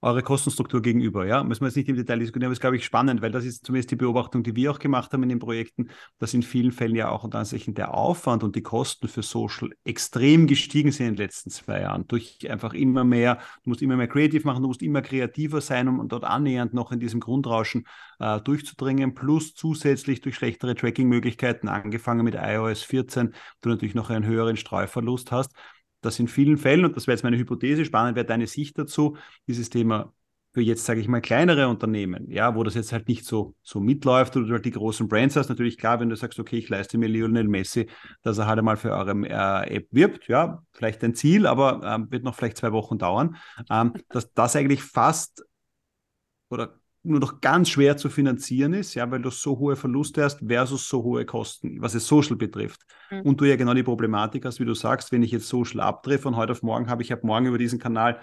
eure Kostenstruktur gegenüber. Ja, müssen wir jetzt nicht im Detail diskutieren, aber es ist, glaube ich, spannend, weil das ist zumindest die Beobachtung, die wir auch gemacht haben in den Projekten, dass in vielen Fällen ja auch tatsächlich der Aufwand und die Kosten für Social extrem gestiegen sind in den letzten zwei Jahren. Durch einfach immer mehr, du musst immer mehr creative machen, du musst immer kreativer sein, um dort annähernd noch in diesem Grundrauschen äh, durchzudringen, plus zusätzlich durch schlechtere Tracking-Möglichkeiten, angefangen mit iOS 14, du natürlich noch einen höheren Streuverlust hast dass in vielen Fällen, und das wäre jetzt meine Hypothese, spannend wäre deine Sicht dazu, dieses Thema für jetzt, sage ich mal, kleinere Unternehmen, ja, wo das jetzt halt nicht so, so mitläuft oder du halt die großen Brands hast, natürlich klar, wenn du sagst, okay, ich leiste mir Lionel Messi, dass er halt einmal für eure äh, App wirbt, ja, vielleicht ein Ziel, aber ähm, wird noch vielleicht zwei Wochen dauern, ähm, dass das eigentlich fast oder nur noch ganz schwer zu finanzieren ist, ja, weil du so hohe Verluste hast versus so hohe Kosten, was es Social betrifft. Mhm. Und du ja genau die Problematik hast, wie du sagst, wenn ich jetzt Social abdrehe von heute auf morgen, habe ich ab morgen über diesen Kanal,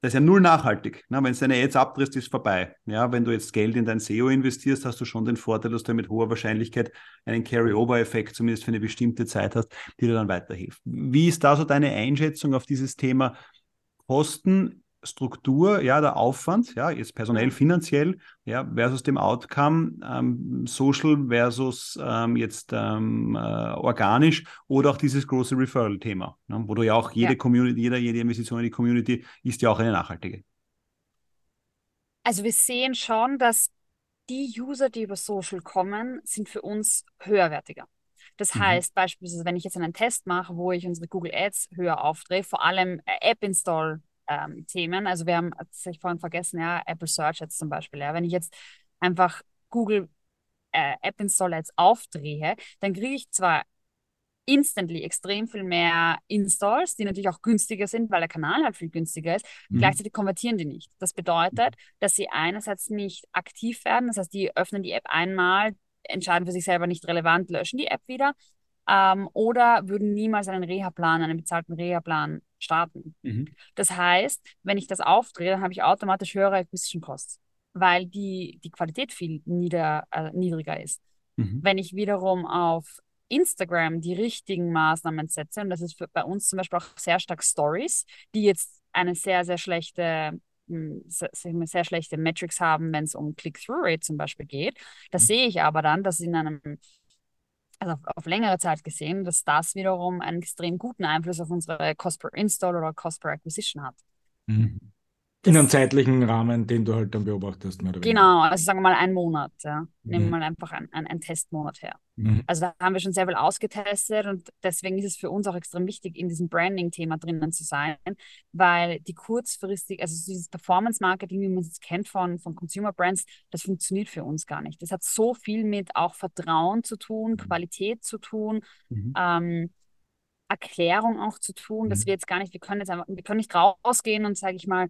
das ist ja null nachhaltig. Ne? Wenn du deine Ads abdrehst, ist vorbei. Ja, wenn du jetzt Geld in dein SEO investierst, hast du schon den Vorteil, dass du mit hoher Wahrscheinlichkeit einen Carry-Over-Effekt zumindest für eine bestimmte Zeit hast, die dir dann weiterhilft. Wie ist da so deine Einschätzung auf dieses Thema Kosten Struktur, ja, der Aufwand, ja, jetzt personell, mhm. finanziell, ja, versus dem Outcome, ähm, Social versus ähm, jetzt ähm, äh, organisch oder auch dieses große Referral-Thema, ne, wo du ja auch jede ja. Community, jeder, jede Investition in die Community ist ja auch eine nachhaltige. Also wir sehen schon, dass die User, die über Social kommen, sind für uns höherwertiger. Das mhm. heißt beispielsweise, wenn ich jetzt einen Test mache, wo ich unsere Google Ads höher aufdrehe, vor allem äh, App-Install ähm, Themen. Also wir haben, das habe ich vorhin vergessen, ja, Apple Search jetzt zum Beispiel. Ja. Wenn ich jetzt einfach Google äh, App Installer jetzt aufdrehe, dann kriege ich zwar instantly extrem viel mehr Installs, die natürlich auch günstiger sind, weil der Kanal halt viel günstiger ist. Mhm. Gleichzeitig konvertieren die nicht. Das bedeutet, dass sie einerseits nicht aktiv werden, das heißt, die öffnen die App einmal, entscheiden für sich selber nicht relevant, löschen die App wieder ähm, oder würden niemals einen Reha-Plan, einen bezahlten Reha-Plan starten. Mhm. Das heißt, wenn ich das aufdrehe, dann habe ich automatisch höhere Acquisition Costs, weil die, die Qualität viel nieder, äh, niedriger ist. Mhm. Wenn ich wiederum auf Instagram die richtigen Maßnahmen setze, und das ist für, bei uns zum Beispiel auch sehr stark Stories, die jetzt eine sehr, sehr schlechte hm, sehr schlechte Metrics haben, wenn es um Click-Through-Rate zum Beispiel geht. Das mhm. sehe ich aber dann, dass in einem also auf, auf, längere Zeit gesehen, dass das wiederum einen extrem guten Einfluss auf unsere Cost per Install oder Cost per Acquisition hat. Mhm. In einem zeitlichen Rahmen, den du halt dann beobachtest. Genau, also sagen wir mal einen Monat. Ja. Nehmen wir mhm. mal einfach einen, einen Testmonat her. Mhm. Also da haben wir schon sehr viel ausgetestet und deswegen ist es für uns auch extrem wichtig, in diesem Branding-Thema drinnen zu sein, weil die kurzfristig, also dieses Performance-Marketing, wie man es kennt von, von Consumer Brands, das funktioniert für uns gar nicht. Das hat so viel mit auch Vertrauen zu tun, mhm. Qualität zu tun. Mhm. Ähm, Erklärung auch zu tun, dass mhm. wir jetzt gar nicht, wir können jetzt einfach, wir können nicht rausgehen und, sage ich mal,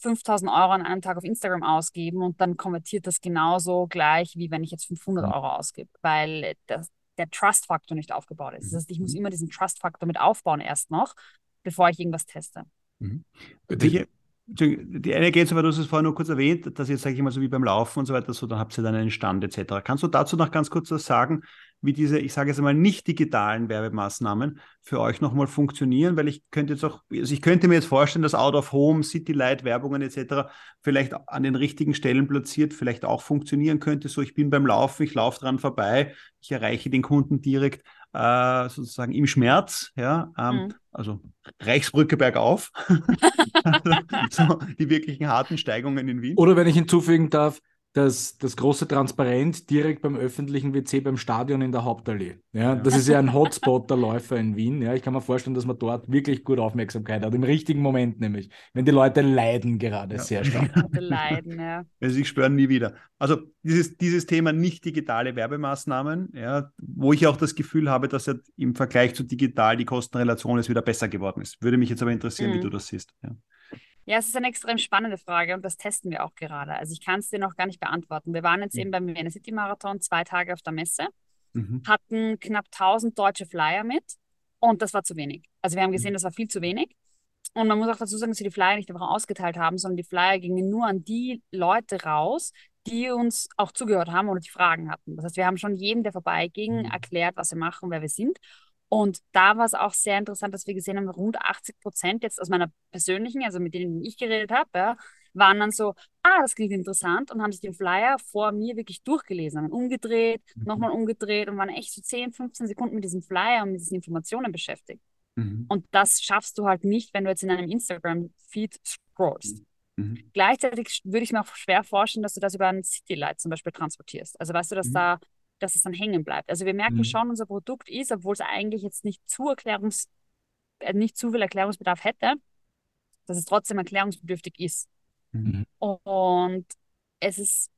5000 Euro an einem Tag auf Instagram ausgeben und dann konvertiert das genauso gleich, wie wenn ich jetzt 500 Euro ausgebe, weil das, der Trust-Faktor nicht aufgebaut ist. Das heißt, ich muss mhm. immer diesen Trust-Faktor mit aufbauen erst noch, bevor ich irgendwas teste. Mhm. Die, die eine geht weil du hast es vorhin nur kurz erwähnt, dass jetzt, sage ich mal, so wie beim Laufen und so weiter, so, dann habt ihr dann einen Stand etc. Kannst du dazu noch ganz kurz was sagen, wie diese, ich sage jetzt einmal, nicht digitalen Werbemaßnahmen für euch nochmal funktionieren, weil ich könnte jetzt auch, also ich könnte mir jetzt vorstellen, dass Out of Home, City Light, Werbungen etc. vielleicht an den richtigen Stellen platziert, vielleicht auch funktionieren könnte. So, ich bin beim Laufen, ich laufe dran vorbei, ich erreiche den Kunden direkt äh, sozusagen im Schmerz, ja, ähm, mhm. also Reichsbrücke bergauf, so, die wirklichen harten Steigungen in Wien. Oder wenn ich hinzufügen darf, das, das große Transparent direkt beim öffentlichen WC beim Stadion in der Hauptallee. Ja. Das ist ja ein Hotspot der Läufer in Wien. Ja, ich kann mir vorstellen, dass man dort wirklich gut Aufmerksamkeit hat, im richtigen Moment nämlich, wenn die Leute leiden gerade ja. sehr stark. leiden, ja. Also ich spüre nie wieder. Also dieses, dieses Thema nicht digitale Werbemaßnahmen, ja, wo ich auch das Gefühl habe, dass ja im Vergleich zu digital die Kostenrelation jetzt wieder besser geworden ist. Würde mich jetzt aber interessieren, mhm. wie du das siehst. Ja. Ja, es ist eine extrem spannende Frage und das testen wir auch gerade. Also ich kann es dir noch gar nicht beantworten. Wir waren jetzt mhm. eben beim Vienna City Marathon zwei Tage auf der Messe, mhm. hatten knapp 1000 deutsche Flyer mit und das war zu wenig. Also wir haben gesehen, mhm. das war viel zu wenig. Und man muss auch dazu sagen, dass wir die Flyer nicht einfach ausgeteilt haben, sondern die Flyer gingen nur an die Leute raus, die uns auch zugehört haben oder die Fragen hatten. Das heißt, wir haben schon jedem, der vorbeiging, mhm. erklärt, was wir machen, wer wir sind. Und da war es auch sehr interessant, dass wir gesehen haben, rund 80 Prozent jetzt aus meiner persönlichen, also mit denen ich geredet habe, ja, waren dann so, ah, das klingt interessant und haben sich den Flyer vor mir wirklich durchgelesen, haben umgedreht, mhm. nochmal umgedreht und waren echt so 10, 15 Sekunden mit diesem Flyer und mit diesen Informationen beschäftigt. Mhm. Und das schaffst du halt nicht, wenn du jetzt in einem Instagram-Feed scrollst. Mhm. Gleichzeitig würde ich mir auch schwer vorstellen, dass du das über ein Citylight zum Beispiel transportierst. Also weißt du, dass mhm. da dass es dann hängen bleibt. Also wir merken mhm. schon, unser Produkt ist, obwohl es eigentlich jetzt nicht zu Erklärungs, äh, nicht zu viel Erklärungsbedarf hätte, dass es trotzdem erklärungsbedürftig ist. Mhm. Und es ist,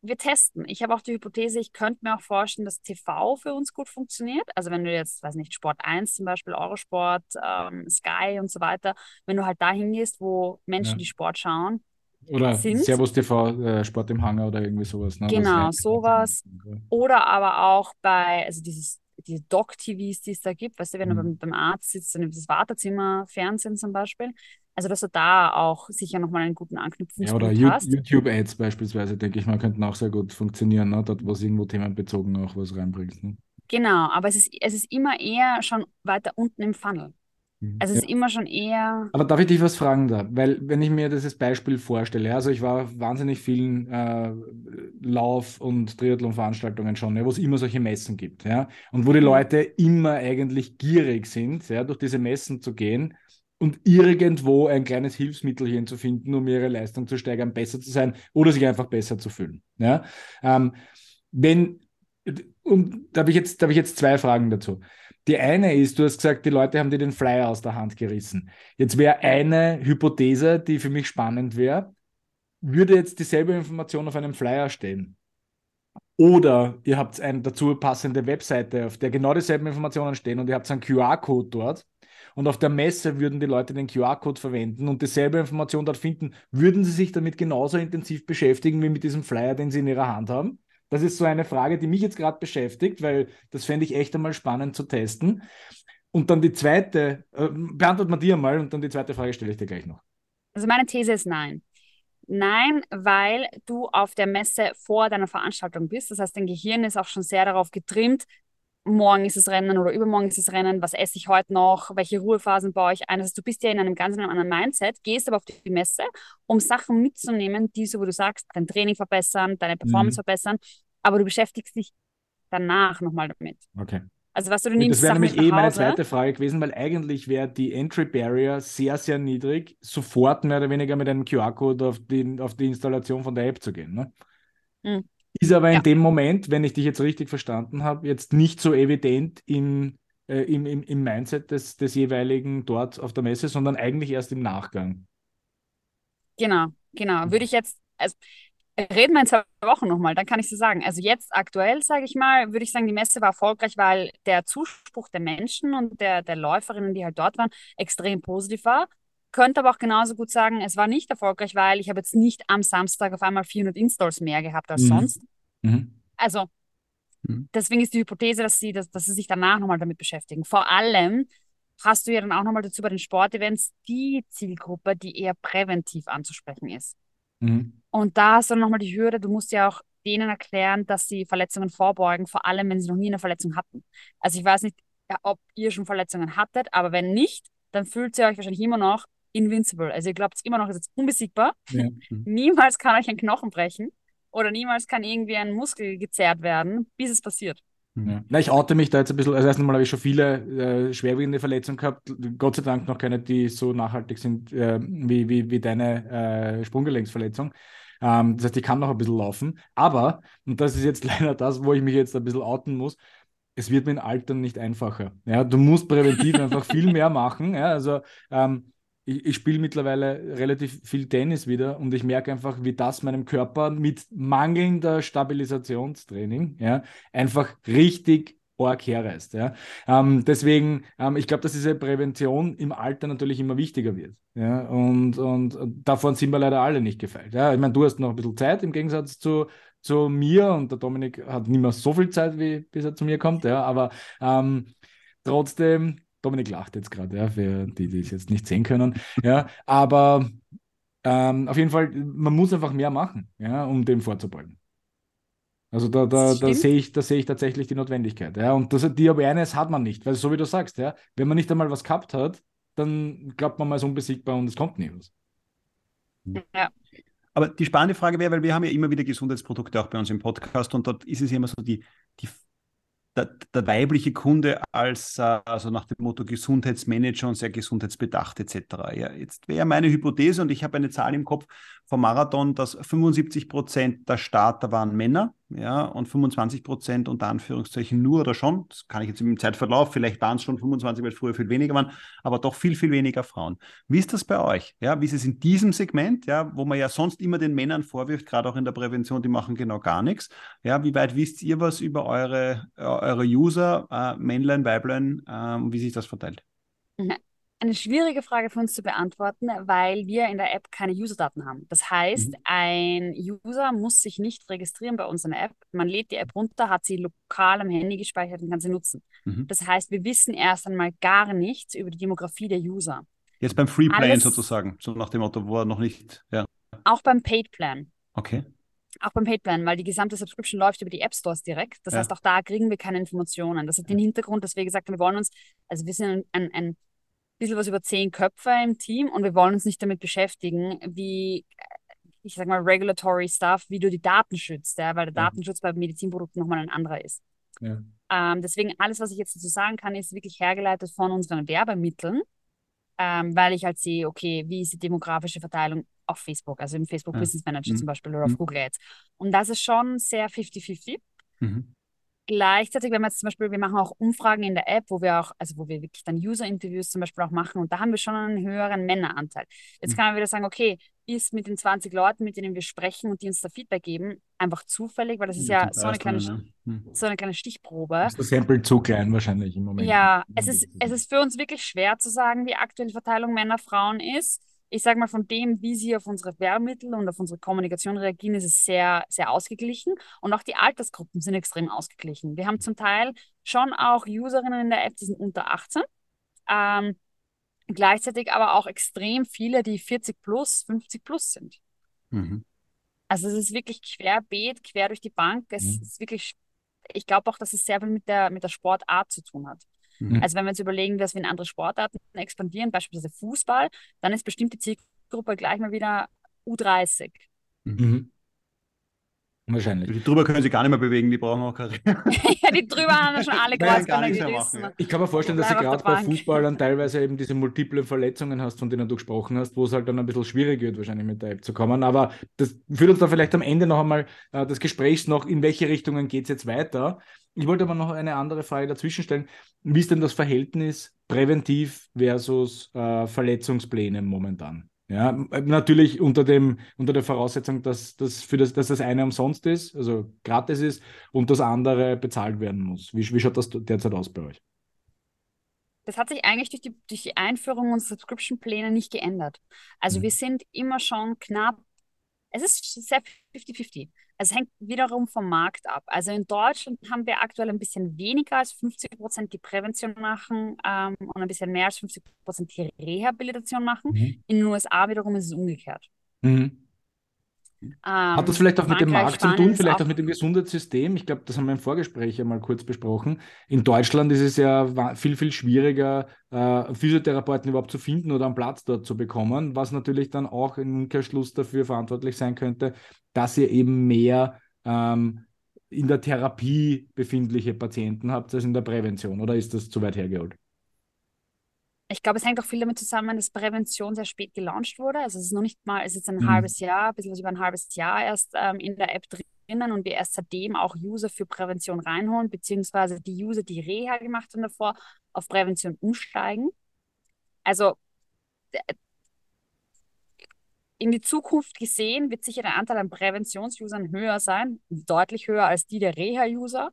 wir testen. Ich habe auch die Hypothese, ich könnte mir auch vorstellen, dass TV für uns gut funktioniert. Also wenn du jetzt, weiß nicht, Sport 1 zum Beispiel, Eurosport, ähm, Sky und so weiter, wenn du halt dahin gehst, wo Menschen ja. die Sport schauen, oder sind. Servus TV, äh, Sport im Hangar oder irgendwie sowas. Ne? Genau, sowas. Oder aber auch bei, also dieses, diese Doc-TVs, die es da gibt, weißt du, wenn mhm. du beim, beim Arzt sitzt, dann das Wartezimmer, Fernsehen zum Beispiel. Also, dass du da auch sicher nochmal einen guten Anknüpfungspunkt ja, oder hast. YouTube-Ads beispielsweise, denke ich mal, könnten auch sehr gut funktionieren, ne? dort, wo es irgendwo themenbezogen auch was reinbringt. Ne? Genau, aber es ist, es ist immer eher schon weiter unten im Funnel. Mhm. Also es ja. ist immer schon eher. Aber darf ich dich was fragen da? Weil wenn ich mir dieses Beispiel vorstelle, also ich war wahnsinnig vielen äh, Lauf- und Triathlon-Veranstaltungen schon, ja, wo es immer solche Messen gibt, ja, und wo die mhm. Leute immer eigentlich gierig sind, ja, durch diese Messen zu gehen und irgendwo ein kleines Hilfsmittelchen zu finden, um ihre Leistung zu steigern, besser zu sein oder sich einfach besser zu fühlen. Ja? Ähm, wenn, und da habe ich, jetzt, hab ich jetzt zwei Fragen dazu. Die eine ist, du hast gesagt, die Leute haben dir den Flyer aus der Hand gerissen. Jetzt wäre eine Hypothese, die für mich spannend wäre, würde jetzt dieselbe Information auf einem Flyer stehen. Oder ihr habt eine dazu passende Webseite, auf der genau dieselben Informationen stehen und ihr habt einen QR-Code dort. Und auf der Messe würden die Leute den QR-Code verwenden und dieselbe Information dort finden. Würden sie sich damit genauso intensiv beschäftigen wie mit diesem Flyer, den sie in ihrer Hand haben? Das ist so eine Frage, die mich jetzt gerade beschäftigt, weil das fände ich echt einmal spannend zu testen. Und dann die zweite, äh, beantwortet mal die einmal und dann die zweite Frage stelle ich dir gleich noch. Also meine These ist nein. Nein, weil du auf der Messe vor deiner Veranstaltung bist. Das heißt, dein Gehirn ist auch schon sehr darauf getrimmt, morgen ist es Rennen oder übermorgen ist es Rennen, was esse ich heute noch, welche Ruhephasen baue ich ein. Also du bist ja in einem ganz anderen Mindset, gehst aber auf die Messe, um Sachen mitzunehmen, die, so wie du sagst, dein Training verbessern, deine Performance mhm. verbessern, aber du beschäftigst dich danach nochmal damit. Okay. Also was du, nimmst Das wäre nämlich eh meine zweite Frage gewesen, weil eigentlich wäre die Entry Barrier sehr, sehr niedrig, sofort mehr oder weniger mit einem QR-Code auf die, auf die Installation von der App zu gehen. Ne? Mhm. Ist aber in ja. dem Moment, wenn ich dich jetzt richtig verstanden habe, jetzt nicht so evident in, äh, im, im, im Mindset des, des jeweiligen dort auf der Messe, sondern eigentlich erst im Nachgang. Genau, genau. Würde ich jetzt, also reden wir in zwei Wochen nochmal, dann kann ich so sagen. Also jetzt aktuell, sage ich mal, würde ich sagen, die Messe war erfolgreich, weil der Zuspruch der Menschen und der, der Läuferinnen, die halt dort waren, extrem positiv war könnte aber auch genauso gut sagen, es war nicht erfolgreich, weil ich habe jetzt nicht am Samstag auf einmal 400 Installs mehr gehabt als mhm. sonst. Mhm. Also mhm. deswegen ist die Hypothese, dass sie, dass, dass sie sich danach nochmal damit beschäftigen. Vor allem hast du ja dann auch nochmal dazu bei den Sportevents die Zielgruppe, die eher präventiv anzusprechen ist. Mhm. Und da hast du nochmal die Hürde, du musst ja auch denen erklären, dass sie Verletzungen vorbeugen, vor allem wenn sie noch nie eine Verletzung hatten. Also ich weiß nicht, ob ihr schon Verletzungen hattet, aber wenn nicht, dann fühlt ihr euch wahrscheinlich immer noch invincible. Also ihr glaubt immer noch, es ist unbesiegbar. Ja. Niemals kann euch ein Knochen brechen oder niemals kann irgendwie ein Muskel gezerrt werden, bis es passiert. Ja. Na, ich oute mich da jetzt ein bisschen. Also, erstens mal habe ich schon viele äh, schwerwiegende Verletzungen gehabt. Gott sei Dank noch keine, die so nachhaltig sind äh, wie, wie, wie deine äh, Sprunggelenksverletzung. Ähm, das heißt, ich kann noch ein bisschen laufen. Aber, und das ist jetzt leider das, wo ich mich jetzt ein bisschen outen muss, es wird mit dem Alter nicht einfacher. Ja, du musst präventiv einfach viel mehr machen. Ja, also ähm, ich, ich spiele mittlerweile relativ viel Tennis wieder und ich merke einfach, wie das meinem Körper mit mangelnder Stabilisationstraining ja, einfach richtig arg herreißt. Ja. Ähm, deswegen, ähm, ich glaube, dass diese Prävention im Alter natürlich immer wichtiger wird. Ja. Und, und, davon sind wir leider alle nicht gefeilt. Ja. Ich meine, du hast noch ein bisschen Zeit im Gegensatz zu, zu mir und der Dominik hat nicht mehr so viel Zeit, wie bis er zu mir kommt. Ja. Aber ähm, trotzdem, Dominik lacht jetzt gerade, ja, für die, die es jetzt nicht sehen können. Ja, aber ähm, auf jeden Fall, man muss einfach mehr machen, ja, um dem vorzubeugen. Also da, da, da sehe ich, da sehe ich tatsächlich die Notwendigkeit. Ja. Und das, die Awareness hat man nicht, weil so wie du sagst, ja, wenn man nicht einmal was gehabt hat, dann glaubt man mal so unbesiegbar und es kommt nie was. Ja. Aber die spannende Frage wäre, weil wir haben ja immer wieder Gesundheitsprodukte auch bei uns im Podcast und dort ist es ja immer so die, die der, der, weibliche Kunde als, äh, also nach dem Motto Gesundheitsmanager und sehr gesundheitsbedacht etc. Ja, jetzt wäre meine Hypothese und ich habe eine Zahl im Kopf vom Marathon, dass 75 Prozent der Starter waren Männer ja, und 25 Prozent unter Anführungszeichen nur oder schon, das kann ich jetzt im Zeitverlauf, vielleicht waren es schon 25, weil es früher viel weniger waren, aber doch viel, viel weniger Frauen. Wie ist das bei euch? Ja, wie ist es in diesem Segment, ja, wo man ja sonst immer den Männern vorwirft, gerade auch in der Prävention, die machen genau gar nichts. Ja, wie weit wisst ihr was über eure, eure User, äh, Männlein, Weiblein, äh, wie sich das verteilt? Eine schwierige Frage für uns zu beantworten, weil wir in der App keine User-Daten haben. Das heißt, mhm. ein User muss sich nicht registrieren bei uns in der App. Man lädt die App runter, hat sie lokal am Handy gespeichert und kann sie nutzen. Mhm. Das heißt, wir wissen erst einmal gar nichts über die Demografie der User. Jetzt beim Free Plan sozusagen, so nach dem Motto, wo er noch nicht. Ja. Auch beim Paid Plan. Okay. Auch beim Paid Plan, weil die gesamte Subscription läuft über die App Stores direkt. Das ja. heißt, auch da kriegen wir keine Informationen. Das hat den Hintergrund, dass wir gesagt haben, wir wollen uns, also wir sind ein, ein bisschen was über zehn Köpfe im Team und wir wollen uns nicht damit beschäftigen, wie, ich sag mal, regulatory stuff, wie du die Daten schützt, ja, weil der mhm. Datenschutz bei Medizinprodukten nochmal ein anderer ist. Ja. Ähm, deswegen alles, was ich jetzt dazu sagen kann, ist wirklich hergeleitet von unseren Werbemitteln, ähm, weil ich halt sehe, okay, wie ist die demografische Verteilung auf Facebook, also im Facebook ja. Business Manager mhm. zum Beispiel oder auf mhm. Google Ads. Und das ist schon sehr 50-50. Mhm. Gleichzeitig, wenn wir jetzt zum Beispiel, wir machen auch Umfragen in der App, wo wir auch, also wo wir wirklich dann User-Interviews zum Beispiel auch machen und da haben wir schon einen höheren Männeranteil. Jetzt mhm. kann man wieder sagen, okay, ist mit den 20 Leuten, mit denen wir sprechen und die uns da Feedback geben, einfach zufällig, weil das ist ja, ja so, eine kleine, ne? mhm. so eine kleine Stichprobe. Ist das Sample zu klein wahrscheinlich im Moment? Ja, es ist, es ist für uns wirklich schwer zu sagen, wie aktuell die Verteilung Männer-Frauen ist ich sage mal, von dem, wie sie auf unsere Werbemittel und auf unsere Kommunikation reagieren, ist es sehr, sehr ausgeglichen. Und auch die Altersgruppen sind extrem ausgeglichen. Wir haben zum Teil schon auch Userinnen in der App, die sind unter 18. Ähm, gleichzeitig aber auch extrem viele, die 40 plus, 50 plus sind. Mhm. Also es ist wirklich querbeet, quer durch die Bank. Es mhm. ist wirklich, ich glaube auch, dass es sehr viel mit der, mit der Sportart zu tun hat. Mhm. Also wenn wir uns überlegen, dass wir in andere Sportarten expandieren, beispielsweise Fußball, dann ist bestimmt die Zielgruppe gleich mal wieder U30. Mhm. Wahrscheinlich. Die drüber können sie gar nicht mehr bewegen, die brauchen auch keine. ja, die drüber haben schon alle Kreuzbänder gerissen. Ja. Ich kann mir vorstellen, dass du gerade bei Fußballern teilweise eben diese multiplen Verletzungen hast, von denen du gesprochen hast, wo es halt dann ein bisschen schwierig wird, wahrscheinlich mit der App zu kommen. Aber das führt uns da vielleicht am Ende noch einmal äh, des Gesprächs noch, in welche Richtungen geht es jetzt weiter. Ich wollte aber noch eine andere Frage dazwischen stellen. Wie ist denn das Verhältnis präventiv versus äh, Verletzungspläne momentan? Ja, natürlich unter, dem, unter der Voraussetzung, dass das, für das, dass das eine umsonst ist, also gratis ist, und das andere bezahlt werden muss. Wie, wie schaut das derzeit aus bei euch? Das hat sich eigentlich durch die, durch die Einführung unserer Subscription-Pläne nicht geändert. Also mhm. wir sind immer schon knapp, es ist sehr 50-50. Es hängt wiederum vom Markt ab. Also in Deutschland haben wir aktuell ein bisschen weniger als 50 Prozent, die Prävention machen ähm, und ein bisschen mehr als 50 Prozent die Rehabilitation machen. Mhm. In den USA wiederum ist es umgekehrt. Mhm. Ähm, Hat das vielleicht auch mit dem Markt zu tun, vielleicht auch, auch mit dem Gesundheitssystem? Ich glaube, das haben wir im Vorgespräch ja mal kurz besprochen. In Deutschland ist es ja viel, viel schwieriger, äh, Physiotherapeuten überhaupt zu finden oder einen Platz dort zu bekommen, was natürlich dann auch im Umkehrschluss dafür verantwortlich sein könnte, dass ihr eben mehr ähm, in der Therapie befindliche Patienten habt als in der Prävention. Oder ist das zu weit hergeholt? Ich glaube, es hängt auch viel damit zusammen, dass Prävention sehr spät gelauncht wurde. Also es ist noch nicht mal, es ist jetzt ein Mhm. halbes Jahr, ein bisschen was über ein halbes Jahr erst ähm, in der App drinnen und wir erst seitdem auch User für Prävention reinholen, beziehungsweise die User, die Reha gemacht haben davor, auf Prävention umsteigen. Also d- in die Zukunft gesehen wird sicher der Anteil an Präventionsusern höher sein, deutlich höher als die der Reha-User,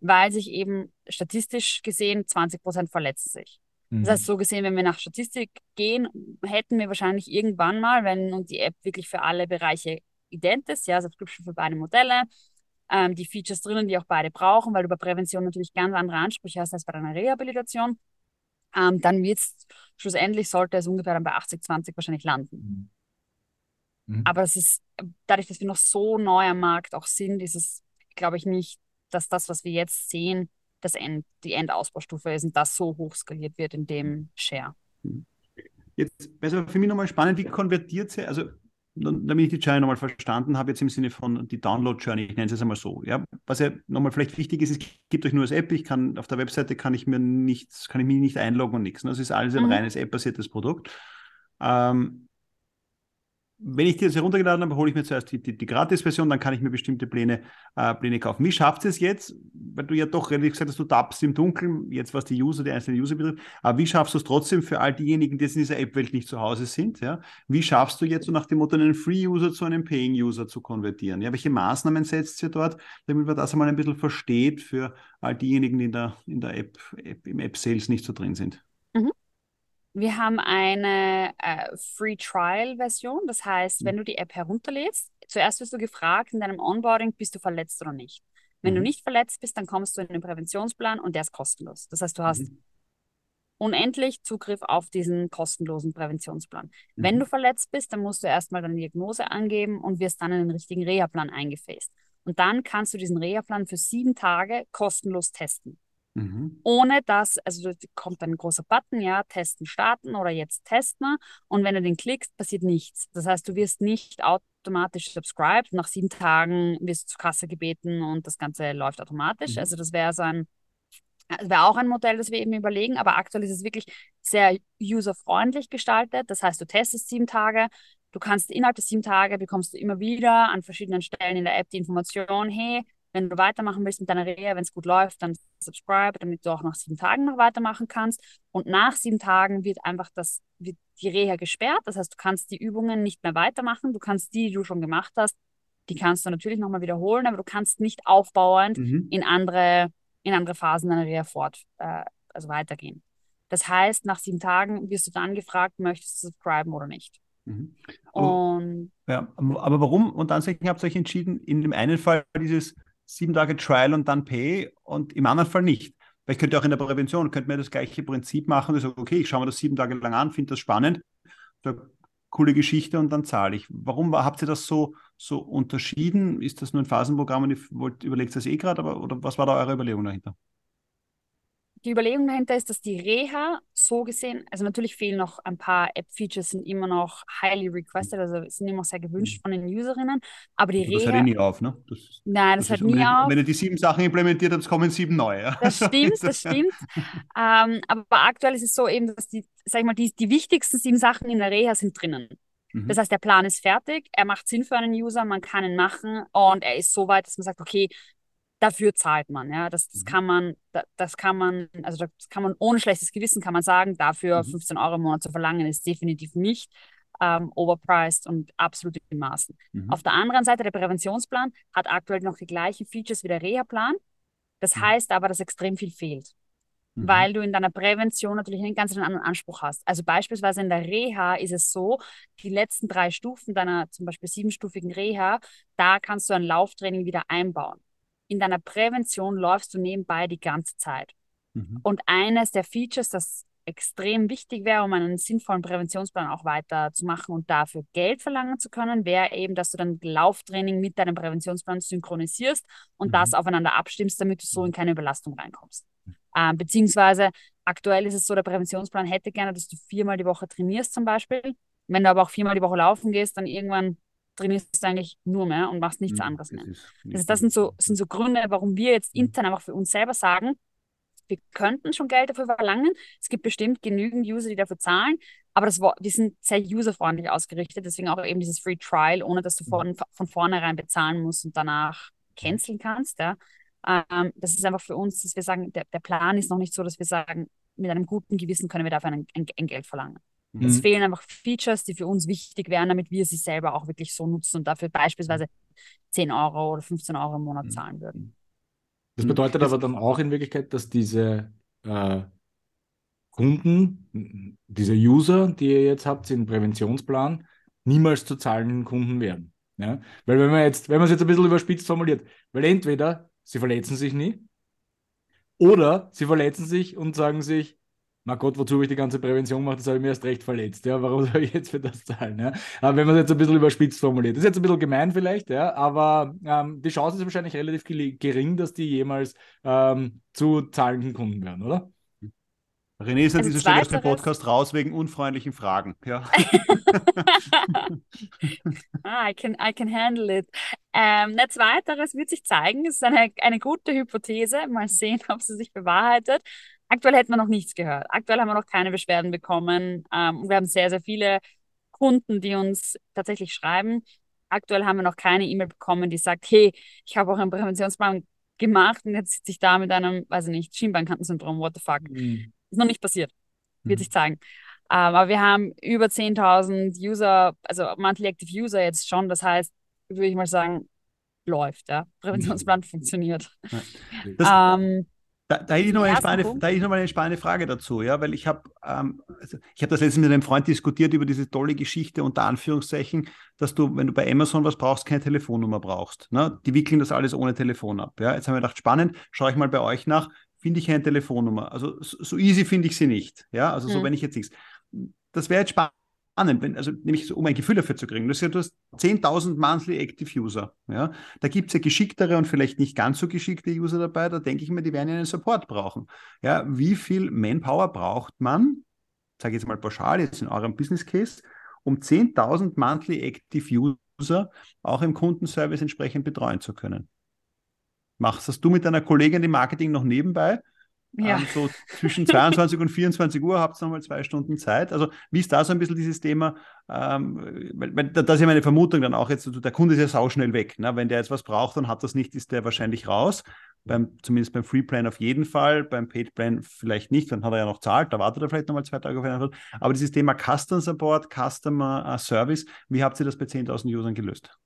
weil sich eben statistisch gesehen 20 Prozent verletzen sich. Das heißt, so gesehen, wenn wir nach Statistik gehen, hätten wir wahrscheinlich irgendwann mal, wenn und die App wirklich für alle Bereiche ident ist, ja, Subscription für beide Modelle, ähm, die Features drinnen, die auch beide brauchen, weil du bei Prävention natürlich ganz andere Ansprüche hast als bei deiner Rehabilitation, ähm, dann wird es schlussendlich, sollte es ungefähr dann bei 80-20 wahrscheinlich landen. Mhm. Mhm. Aber es ist, dadurch, dass wir noch so neu am Markt auch sind, ist es, glaube ich, nicht, dass das, was wir jetzt sehen, das End, die Endausbaustufe ist und das so hoch skaliert wird in dem Share. Jetzt wäre es für mich nochmal spannend, wie konvertiert sie, also damit ich die Journey nochmal verstanden habe, jetzt im Sinne von die Download-Journey, ich nenne es jetzt einmal so. Ja? Was ja nochmal vielleicht wichtig ist, es gibt euch nur das App, ich kann auf der Webseite kann ich mir nichts, kann ich mich nicht einloggen und nichts. ne? Das ist alles ein Mhm. reines App-basiertes Produkt. Ähm, wenn ich die jetzt heruntergeladen habe, hole ich mir zuerst die, die, die Gratis-Version, dann kann ich mir bestimmte Pläne, äh, Pläne kaufen. Wie schafft es jetzt, weil du ja doch relativ gesagt hast, du tappst im Dunkeln, jetzt was die User, die einzelnen User betrifft, aber wie schaffst du es trotzdem für all diejenigen, die jetzt in dieser App-Welt nicht zu Hause sind? Ja? Wie schaffst du jetzt so nach dem Motto, einen Free-User zu einem Paying-User zu konvertieren? Ja, welche Maßnahmen setzt ihr dort, damit man das einmal ein bisschen versteht für all diejenigen, die in der, in der App, App im App-Sales nicht so drin sind? Wir haben eine äh, Free Trial Version. Das heißt, Mhm. wenn du die App herunterlädst, zuerst wirst du gefragt in deinem Onboarding, bist du verletzt oder nicht. Wenn du Mhm. nicht verletzt bist, dann kommst du in den Präventionsplan und der ist kostenlos. Das heißt, du hast Mhm. unendlich Zugriff auf diesen kostenlosen Präventionsplan. Wenn Mhm. du verletzt bist, dann musst du erstmal deine Diagnose angeben und wirst dann in den richtigen Reha-Plan eingefasst. Und dann kannst du diesen Reha-Plan für sieben Tage kostenlos testen Mhm. ohne dass, also da kommt dann ein großer Button, ja, testen starten oder jetzt testen. Und wenn du den klickst, passiert nichts. Das heißt, du wirst nicht automatisch subscribed. Nach sieben Tagen wirst du zur Kasse gebeten und das Ganze läuft automatisch. Mhm. Also das wäre so ein, wäre auch ein Modell, das wir eben überlegen, aber aktuell ist es wirklich sehr userfreundlich gestaltet. Das heißt, du testest sieben Tage, du kannst innerhalb der sieben Tage bekommst du immer wieder an verschiedenen Stellen in der App die Information, hey, wenn du weitermachen willst mit deiner Reha, wenn es gut läuft, dann subscribe, damit du auch nach sieben Tagen noch weitermachen kannst. Und nach sieben Tagen wird einfach das, wird die Reha gesperrt. Das heißt, du kannst die Übungen nicht mehr weitermachen. Du kannst die, die du schon gemacht hast, die kannst du natürlich nochmal wiederholen, aber du kannst nicht aufbauend Mhm. in andere, in andere Phasen deiner Reha fort, äh, also weitergehen. Das heißt, nach sieben Tagen wirst du dann gefragt, möchtest du subscriben oder nicht. Mhm. Aber- Und Ja, aber warum? Und dann habt ihr euch entschieden, in dem einen Fall dieses sieben Tage Trial und dann Pay und im anderen Fall nicht. Weil ich könnte auch in der Prävention, könnte mir das gleiche Prinzip machen, ich sage, okay, ich schaue mir das sieben Tage lang an, finde das spannend, sag, coole Geschichte und dann zahle ich. Warum war- habt ihr das so, so unterschieden? Ist das nur ein Phasenprogramm und ihr wollt, überlegt das eh gerade, aber oder was war da eure Überlegung dahinter? Die Überlegung dahinter ist, dass die Reha so gesehen, also natürlich fehlen noch ein paar App-Features, sind immer noch highly requested, also sind immer sehr gewünscht von den Userinnen, aber die Also das hört Reha, eh nie auf, ne? Das, nein, das, hört ist- nie auf. Wenn ihr die sieben Sachen implementiert habt, kommen sieben neue. Ja? Das stimmt, das stimmt. Ähm, aber aktuell ist es so eben, dass die, sag ich mal, die, die wichtigsten sieben Sachen in der Reha sind drinnen. Mhm. Das heißt, der Plan ist fertig, er macht Sinn für einen User, man kann ihn machen und er ist so weit, dass man sagt, okay, dafür zahlt man. Ja, das, das Mhm. kann man, da- das kann man, also das kann man ohne schlechtes Gewissen kann man sagen, dafür Mhm. 15 Euro im Monat zu verlangen, ist definitiv nicht ähm, overpriced und absolut in Maßen. Mhm. Auf der anderen Seite, der Präventionsplan hat aktuell noch die gleichen Features wie der Reha-Plan. Das Mhm. heißt aber, dass extrem viel fehlt Mhm. weil du in deiner Prävention natürlich einen ganz anderen Anspruch hast. Also beispielsweise in der Reha ist es so, die letzten drei Stufen deiner zum Beispiel siebenstufigen Reha, da kannst du ein Lauftraining wieder einbauen. In deiner Prävention läufst du nebenbei die ganze Zeit. Mhm. Und eines der Features, das extrem wichtig wäre, um einen sinnvollen Präventionsplan auch weiter zu machen und dafür Geld verlangen zu können, wäre eben, dass du dann Lauftraining mit deinem Präventionsplan synchronisierst und Mhm. das aufeinander abstimmst, damit du so in keine Überlastung reinkommst. Ähm, beziehungsweise aktuell ist es so, der Präventionsplan hätte gerne, dass du viermal die Woche trainierst zum Beispiel. Wenn du aber auch viermal die Woche laufen gehst, dann irgendwann trainierst du eigentlich nur mehr und machst nichts Mhm. anderes mehr. Das Das, ist, das sind so, sind so Gründe, warum wir jetzt Mhm. intern einfach für uns selber sagen, wir könnten schon Geld dafür verlangen. Es gibt bestimmt genügend User, die dafür zahlen, aber das, wir sind sehr userfreundlich ausgerichtet, deswegen auch eben dieses Free Trial, ohne dass du von, von vornherein bezahlen musst und danach canceln kannst. Ja. Ähm, das ist einfach für uns, dass wir sagen, der, der Plan ist noch nicht so, dass wir sagen, mit einem guten Gewissen können wir dafür ein, ein, ein Geld verlangen. Mhm. Es fehlen einfach Features, die für uns wichtig wären, damit wir sie selber auch wirklich so nutzen und dafür beispielsweise 10 Euro oder 15 Euro im Monat mhm. zahlen würden. Das bedeutet aber dann auch in Wirklichkeit, dass diese äh, Kunden, diese User, die ihr jetzt habt, im Präventionsplan, niemals zu zahlenden Kunden werden. Ja? Weil wenn man jetzt, wenn man es jetzt ein bisschen überspitzt formuliert, weil entweder sie verletzen sich nie oder sie verletzen sich und sagen sich, na Gott, wozu habe ich die ganze Prävention gemacht? Das habe ich mir erst recht verletzt. Ja, warum soll ich jetzt für das zahlen? Ja? Aber wenn man es jetzt ein bisschen überspitzt formuliert. Das ist jetzt ein bisschen gemein vielleicht, ja, aber ähm, die Chance ist wahrscheinlich relativ gering, dass die jemals ähm, zu zahlenden Kunden werden, oder? René ist an dieser Stelle aus dem Podcast raus wegen unfreundlichen Fragen. Ja. ah, I, can, I can handle it. Ähm, ein zweiteres wird sich zeigen. Es ist eine, eine gute Hypothese. Mal sehen, ob sie sich bewahrheitet. Aktuell hätten wir noch nichts gehört. Aktuell haben wir noch keine Beschwerden bekommen. Ähm, wir haben sehr, sehr viele Kunden, die uns tatsächlich schreiben. Aktuell haben wir noch keine E-Mail bekommen, die sagt, hey, ich habe auch einen Präventionsplan gemacht und jetzt sitze ich da mit einem, weiß ich nicht, Schienbeinkantensyndrom, what the fuck. Mhm. Ist noch nicht passiert. Wird mhm. sich zeigen. Ähm, aber wir haben über 10.000 User, also Monthly Active User jetzt schon. Das heißt, würde ich mal sagen, läuft. Ja? Präventionsplan mhm. funktioniert. Ja. Ähm, da, da hätte ich noch eine noch mal eine spannende Frage dazu, ja, weil ich habe ähm, also ich habe das letztens mit einem Freund diskutiert über diese tolle Geschichte unter Anführungszeichen, dass du, wenn du bei Amazon was brauchst, keine Telefonnummer brauchst. Ne? Die wickeln das alles ohne Telefon ab. Ja? Jetzt haben wir gedacht, spannend, schaue ich mal bei euch nach, finde ich eine Telefonnummer. Also so easy finde ich sie nicht. Ja, also so, mhm. wenn ich jetzt nichts. Das wäre jetzt spannend spannend, wenn, also nämlich so, um ein Gefühl dafür zu kriegen. Du hast 10.000 Monthly Active User. Ja? Da gibt es ja geschicktere und vielleicht nicht ganz so geschickte User dabei. Da denke ich mir, die werden ja einen Support brauchen. Ja? Wie viel Manpower braucht man, sage ich jetzt mal pauschal, jetzt in eurem Business Case, um 10.000 Monthly Active User auch im Kundenservice entsprechend betreuen zu können? Machst das du mit deiner Kollegin im Marketing noch nebenbei? Ja. Ähm, so zwischen 22 und 24 Uhr habt ihr nochmal zwei Stunden Zeit. Also wie ist da so ein bisschen dieses Thema? Ähm, weil, weil, das ist ja meine Vermutung dann auch jetzt, der Kunde ist ja sauschnell weg. Ne? Wenn der jetzt was braucht und hat das nicht, ist der wahrscheinlich raus. Beim, zumindest beim Free Plan auf jeden Fall, beim Paid Plan vielleicht nicht, dann hat er ja noch zahlt, da wartet er vielleicht nochmal zwei Tage auf einen Antwort. Aber dieses Thema Customer Support, Customer Service, wie habt ihr das bei 10.000 Usern gelöst?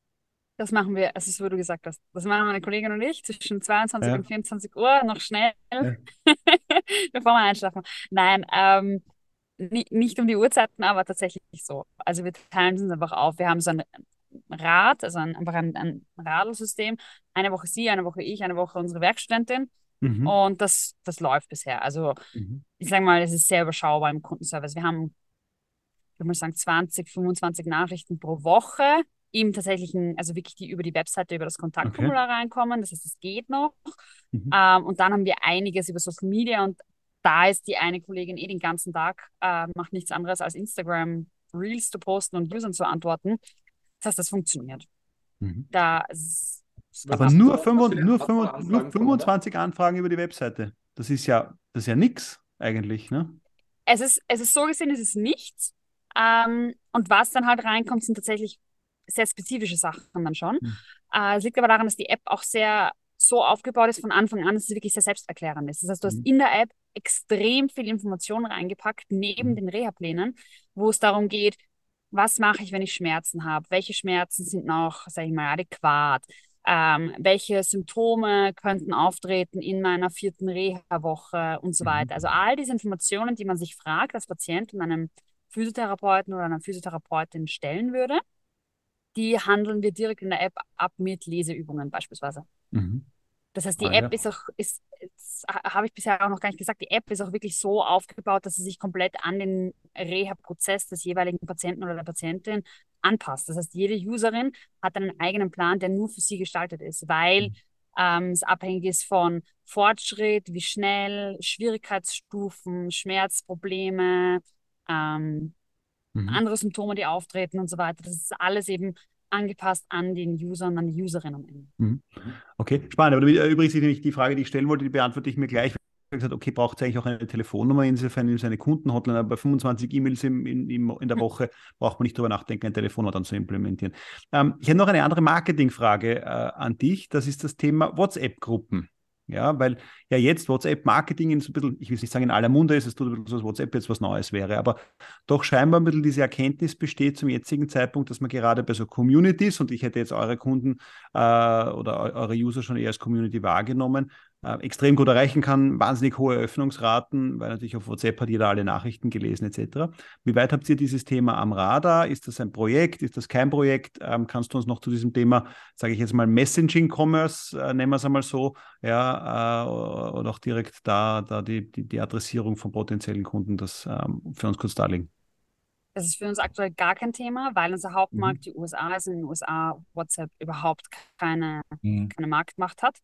Das machen wir, es ist, wo du gesagt hast. Das machen meine Kollegin und ich zwischen 22 ja. und 24 Uhr noch schnell, ja. bevor wir einschlafen. Nein, ähm, nicht um die Uhrzeiten, aber tatsächlich so. Also wir teilen uns einfach auf. Wir haben so ein Rad, also ein, einfach ein, ein Radelsystem. Eine Woche sie, eine Woche ich, eine Woche unsere Werkstudentin. Mhm. Und das, das läuft bisher. Also mhm. ich sage mal, es ist sehr überschaubar im Kundenservice. Wir haben, ich würde mal sagen, 20, 25 Nachrichten pro Woche im tatsächlichen, also wirklich die über die Webseite, über das Kontaktformular okay. reinkommen. Das heißt, es geht noch. Mhm. Ähm, und dann haben wir einiges über Social Media und da ist die eine Kollegin eh den ganzen Tag, äh, macht nichts anderes als Instagram Reels zu posten und Usern zu antworten. Das heißt, das funktioniert. Mhm. Da ist, Aber nur, 25, nur, 25, nur 25 Anfragen über die Webseite. Das ist ja, das ist ja nichts eigentlich, ne? Es ist, es ist so gesehen, es ist nichts. Ähm, und was dann halt reinkommt, sind tatsächlich sehr spezifische Sachen dann schon. Mhm. Äh, es liegt aber daran, dass die App auch sehr so aufgebaut ist von Anfang an, dass es wirklich sehr selbsterklärend ist. Das heißt, du hast mhm. in der App extrem viel Information reingepackt, neben mhm. den Reha-Plänen, wo es darum geht, was mache ich, wenn ich Schmerzen habe? Welche Schmerzen sind noch, sage ich mal, adäquat? Ähm, welche Symptome könnten auftreten in meiner vierten Reha-Woche und so mhm. weiter. Also all diese Informationen, die man sich fragt als Patient und einem Physiotherapeuten oder einer Physiotherapeutin stellen würde, die handeln wir direkt in der App ab mit Leseübungen beispielsweise. Mhm. Das heißt, die ah, App ja. ist auch, ist, habe ich bisher auch noch gar nicht gesagt, die App ist auch wirklich so aufgebaut, dass sie sich komplett an den Reha-Prozess des jeweiligen Patienten oder der Patientin anpasst. Das heißt, jede Userin hat einen eigenen Plan, der nur für sie gestaltet ist, weil mhm. ähm, es abhängig ist von Fortschritt, wie schnell, Schwierigkeitsstufen, Schmerzprobleme, ähm, mhm. andere Symptome, die auftreten und so weiter. Das ist alles eben angepasst an den User und an die Userin am Ende. Mhm. Okay, spannend. Aber übrigens die Frage, die ich stellen wollte, die beantworte ich mir gleich. gesagt, okay, braucht es eigentlich auch eine Telefonnummer, insofern ist eine Kundenhotline, aber bei 25 E-Mails in, in, in, der hm. Woche braucht man nicht darüber nachdenken, eine Telefonnummer dann zu implementieren. Ähm, ich habe noch eine andere Marketingfrage äh, an dich, das ist das Thema WhatsApp-Gruppen. Ja, weil ja jetzt WhatsApp-Marketing in so ein bisschen, ich will nicht sagen in aller Munde ist, es tut ein bisschen so, dass WhatsApp jetzt was Neues wäre, aber doch scheinbar ein bisschen diese Erkenntnis besteht zum jetzigen Zeitpunkt, dass man gerade bei so Communities, und ich hätte jetzt eure Kunden äh, oder eure User schon eher als Community wahrgenommen, äh, extrem gut erreichen kann, wahnsinnig hohe Öffnungsraten, weil natürlich auf WhatsApp hat jeder alle Nachrichten gelesen etc. Wie weit habt ihr dieses Thema am Radar? Ist das ein Projekt? Ist das kein Projekt? Ähm, kannst du uns noch zu diesem Thema, sage ich jetzt mal, Messaging-Commerce, äh, nennen wir es einmal so, ja, äh, oder auch direkt da, da die, die, die Adressierung von potenziellen Kunden, das ähm, für uns kurz darlegen? Das ist für uns aktuell gar kein Thema, weil unser Hauptmarkt mhm. die USA ist. In den USA WhatsApp überhaupt keine, mhm. keine Marktmacht hat.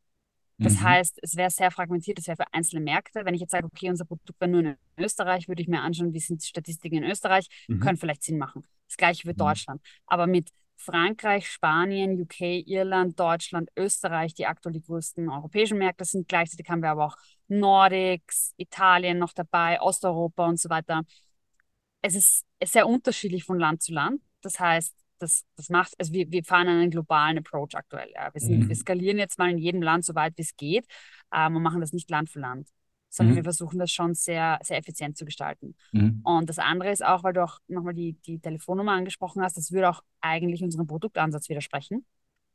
Das mhm. heißt, es wäre sehr fragmentiert, es wäre für einzelne Märkte. Wenn ich jetzt sage, okay, unser Produkt wäre nur in Österreich, würde ich mir anschauen, wie sind die Statistiken in Österreich, mhm. können vielleicht Sinn machen. Das gleiche für mhm. Deutschland. Aber mit Frankreich, Spanien, UK, Irland, Deutschland, Österreich, die aktuell die größten europäischen Märkte sind. Gleichzeitig haben wir aber auch Nordics, Italien noch dabei, Osteuropa und so weiter. Es ist sehr unterschiedlich von Land zu Land. Das heißt, das, das macht, also wir, wir fahren einen globalen Approach aktuell. Ja. Wir, sind, mhm. wir skalieren jetzt mal in jedem Land so weit wie es geht ähm, und machen das nicht Land für Land, sondern mhm. wir versuchen das schon sehr, sehr effizient zu gestalten. Mhm. Und das andere ist auch, weil du auch nochmal die, die Telefonnummer angesprochen hast, das würde auch eigentlich unserem Produktansatz widersprechen,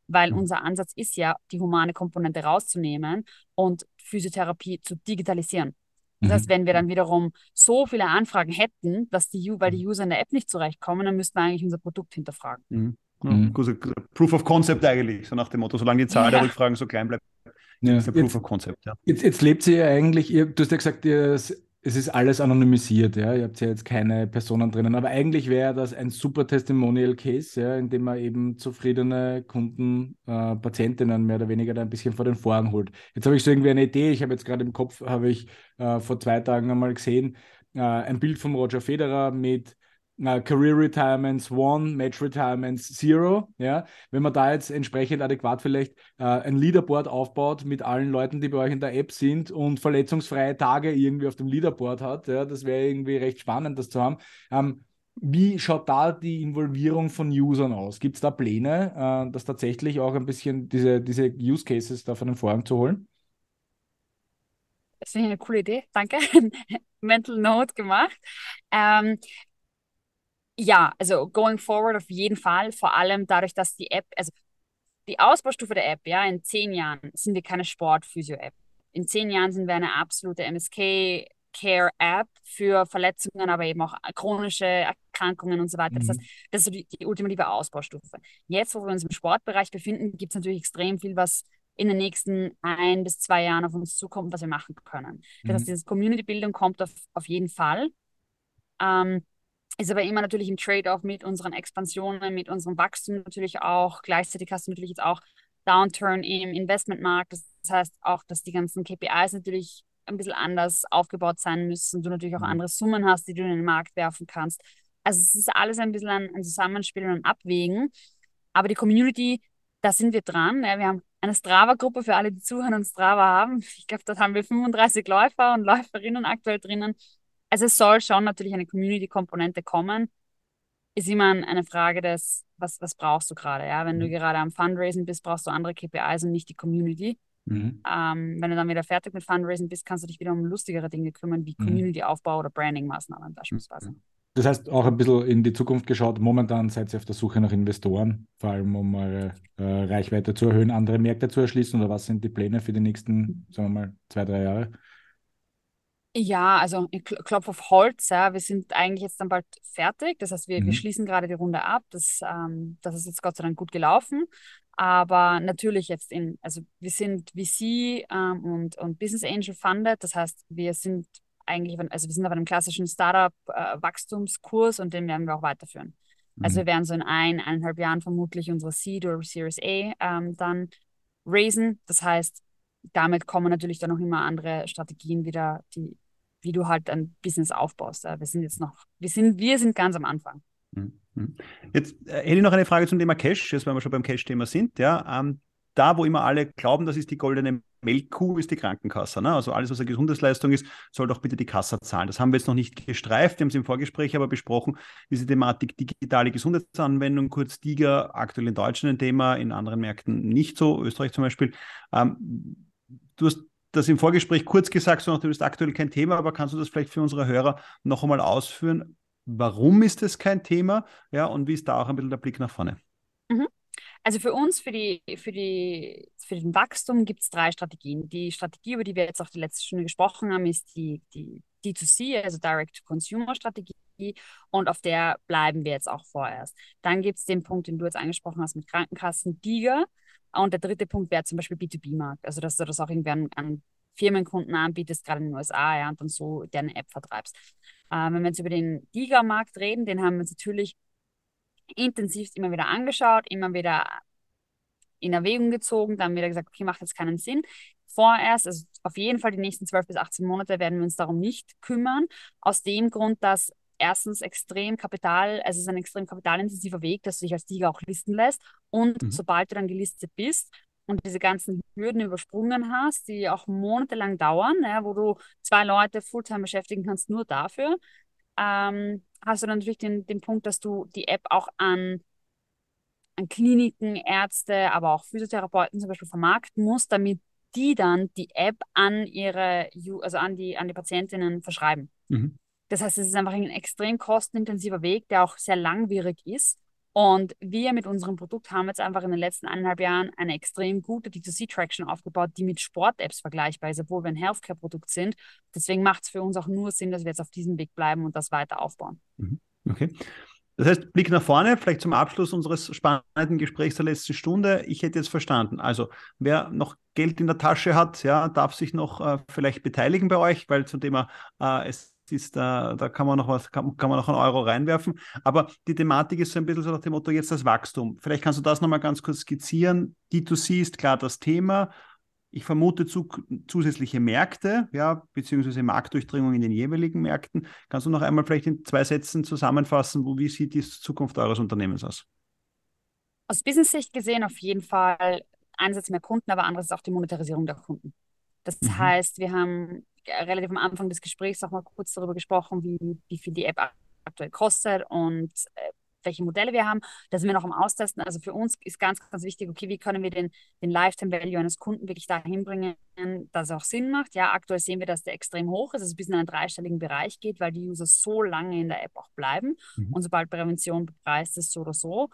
weil mhm. unser Ansatz ist ja, die humane Komponente rauszunehmen und Physiotherapie zu digitalisieren. Das heißt, mhm. wenn wir dann wiederum so viele Anfragen hätten, dass die, weil die mhm. User in der App nicht zurechtkommen, dann müssten wir eigentlich unser Produkt hinterfragen. Mhm. Ja, mhm. Proof of Concept eigentlich, so nach dem Motto, solange die Zahl ja. der Rückfragen so klein bleibt. Ja. Ist Proof jetzt, of Concept, ja. Jetzt, jetzt lebt sie ja eigentlich, ihr, du hast ja gesagt, ihr es ist alles anonymisiert, ja. Ihr habt ja jetzt keine Personen drinnen, aber eigentlich wäre das ein super Testimonial Case, ja, in dem man eben zufriedene Kunden, äh, Patientinnen mehr oder weniger da ein bisschen vor den Vorhang holt. Jetzt habe ich so irgendwie eine Idee, ich habe jetzt gerade im Kopf, habe ich äh, vor zwei Tagen einmal gesehen, äh, ein Bild von Roger Federer mit uh, Career Retirements One, Match Retirements Zero. Ja? Wenn man da jetzt entsprechend adäquat vielleicht uh, ein Leaderboard aufbaut mit allen Leuten, die bei euch in der App sind und verletzungsfreie Tage irgendwie auf dem Leaderboard hat, ja, das wäre irgendwie recht spannend, das zu haben. Ähm, wie schaut da die Involvierung von Usern aus? Gibt es da Pläne, uh, das tatsächlich auch ein bisschen diese, diese Use Cases da von den Vorhang zu holen? Das ich eine coole Idee, danke. Mental Note gemacht. Ähm, ja, also going forward auf jeden Fall, vor allem dadurch, dass die App, also die Ausbaustufe der App, ja, in zehn Jahren sind wir keine Sport-Physio-App. In zehn Jahren sind wir eine absolute MSK Care-App für Verletzungen, aber eben auch chronische Erkrankungen und so weiter. Das mhm. heißt, das ist so die, die, ultimative Ausbaustufe. Jetzt, wo wir uns im Sportbereich befinden, gibt es natürlich extrem viel, was in den nächsten ein bis zwei Jahren auf uns zukommt, was wir machen können. Das mhm. heißt, diese Community-Bildung kommt auf, auf jeden Fall. Ähm, ist aber immer natürlich im Trade-off mit unseren Expansionen, mit unserem Wachstum natürlich auch. Gleichzeitig hast du natürlich jetzt auch Downturn im Investmentmarkt. Das heißt auch, dass die ganzen KPIs natürlich ein bisschen anders aufgebaut sein müssen. Du natürlich auch mhm. andere Summen hast, die du in den Markt werfen kannst. Also es ist alles ein bisschen ein, ein Zusammenspiel und ein Abwägen. Aber die Community, da sind wir dran. Ja, wir haben eine Strava-Gruppe für alle, die zuhören und Strava haben. Ich glaube, dort haben wir 35 Läufer und Läuferinnen aktuell drinnen. Also es soll schon natürlich eine Community-Komponente kommen. Ist immer eine Frage des, was, was brauchst du gerade? Ja? Wenn mhm. du gerade am Fundraising bist, brauchst du andere KPIs und nicht die Community. Mhm. Ähm, wenn du dann wieder fertig mit Fundraising bist, kannst du dich wieder um lustigere Dinge kümmern, wie mhm. Community-Aufbau oder Branding-Maßnahmen beispielsweise. Mhm. Das heißt, auch ein bisschen in die Zukunft geschaut. Momentan seid ihr auf der Suche nach Investoren, vor allem um eure äh, Reichweite zu erhöhen, andere Märkte zu erschließen. Oder was sind die Pläne für die nächsten, sagen wir mal, zwei, drei Jahre? Ja, also ich klopf auf Holz, ja. Wir sind eigentlich jetzt dann bald fertig. Das heißt, wir, wir mhm. schließen gerade die Runde ab. Das, ähm, das ist jetzt Gott sei Dank gut gelaufen. Aber natürlich jetzt in, also wir sind VC ähm, und, und Business Angel funded. Das heißt, wir sind eigentlich, also wir sind auf einem klassischen Startup-Wachstumskurs äh, und den werden wir auch weiterführen. Also mhm. wir werden so in ein, eineinhalb Jahren vermutlich unsere Seed oder Series A ähm, dann raisen. Das heißt, damit kommen natürlich dann noch immer andere Strategien wieder, die, wie du halt ein Business aufbaust. Wir sind jetzt noch, wir sind, wir sind ganz am Anfang. Mhm. Jetzt äh, hätte ich noch eine Frage zum Thema Cash, jetzt wenn wir schon beim Cash-Thema sind. Ja, ähm, da, wo immer alle glauben, das ist die goldene Melkkuh, ist die Krankenkasse. Ne? Also alles, was eine Gesundheitsleistung ist, soll doch bitte die Kasse zahlen. Das haben wir jetzt noch nicht gestreift, wir haben es im Vorgespräch aber besprochen, diese Thematik digitale Gesundheitsanwendung, kurz DIGA, aktuell in Deutschland ein Thema, in anderen Märkten nicht so, Österreich zum Beispiel. Ähm, du hast das im Vorgespräch kurz gesagt, so, du bist aktuell kein Thema, aber kannst du das vielleicht für unsere Hörer noch einmal ausführen? Warum ist es kein Thema? Ja, und wie ist da auch ein bisschen der Blick nach vorne? Mhm. Also für uns, für, die, für, die, für den Wachstum gibt es drei Strategien. Die Strategie, über die wir jetzt auch die letzte Stunde gesprochen haben, ist die, die D2C, also Direct-to-Consumer-Strategie. Und auf der bleiben wir jetzt auch vorerst. Dann gibt es den Punkt, den du jetzt angesprochen hast mit Krankenkassen, DIGA. Und der dritte Punkt wäre zum Beispiel B2B-Markt. Also, dass du das auch irgendwie an, an Firmenkunden anbietest, gerade in den USA, ja, und dann so deine App vertreibst. Äh, wenn wir jetzt über den Giga-Markt reden, den haben wir uns natürlich intensiv immer wieder angeschaut, immer wieder in Erwägung gezogen, dann wieder gesagt, okay, macht jetzt keinen Sinn. Vorerst, also auf jeden Fall die nächsten 12 bis 18 Monate werden wir uns darum nicht kümmern, aus dem Grund, dass erstens extrem Kapital, also es ist ein extrem kapitalintensiver Weg, dass du dich als Tiger auch listen lässt. Und mhm. sobald du dann gelistet bist und diese ganzen Hürden übersprungen hast, die auch monatelang dauern, ja, wo du zwei Leute Fulltime beschäftigen kannst, nur dafür, ähm, hast du dann natürlich den, den Punkt, dass du die App auch an, an Kliniken, Ärzte, aber auch Physiotherapeuten zum Beispiel vermarkten musst, damit die dann die App an ihre, also an die, an die Patientinnen verschreiben. Mhm. Das heißt, es ist einfach ein extrem kostenintensiver Weg, der auch sehr langwierig ist. Und wir mit unserem Produkt haben jetzt einfach in den letzten eineinhalb Jahren eine extrem gute D2C-Traction aufgebaut, die mit Sport-Apps vergleichbar ist, obwohl wir ein Healthcare-Produkt sind. Deswegen macht es für uns auch nur Sinn, dass wir jetzt auf diesem Weg bleiben und das weiter aufbauen. Mhm. Okay. Das heißt, Blick nach vorne, vielleicht zum Abschluss unseres spannenden Gesprächs der letzten Stunde. Ich hätte jetzt verstanden, also wer noch Geld in der Tasche hat, ja, darf sich noch äh, vielleicht beteiligen bei euch, weil zum Thema äh, es ist, da, da kann man noch was, kann, kann man noch einen Euro reinwerfen. Aber die Thematik ist so ein bisschen so nach dem Motto, jetzt das Wachstum. Vielleicht kannst du das nochmal ganz kurz skizzieren. D2C ist klar das Thema. Ich vermute zu, zusätzliche Märkte, ja, beziehungsweise Marktdurchdringung in den jeweiligen Märkten. Kannst du noch einmal vielleicht in zwei Sätzen zusammenfassen, wo, wie sieht die Zukunft eures Unternehmens aus? Aus Business-Sicht gesehen auf jeden Fall einerseits mehr Kunden, aber andererseits auch die Monetarisierung der Kunden. Das mhm. heißt, wir haben relativ am Anfang des Gesprächs auch mal kurz darüber gesprochen, wie, wie viel die App aktuell kostet und äh, welche Modelle wir haben. Da sind wir noch am Austesten. Also für uns ist ganz, ganz wichtig, okay, wie können wir den, den Lifetime Value eines Kunden wirklich dahin bringen, dass es auch Sinn macht. Ja, aktuell sehen wir, dass der extrem hoch ist, dass es bis in einen dreistelligen Bereich geht, weil die User so lange in der App auch bleiben. Mhm. Und sobald Prävention bepreist ist, so oder so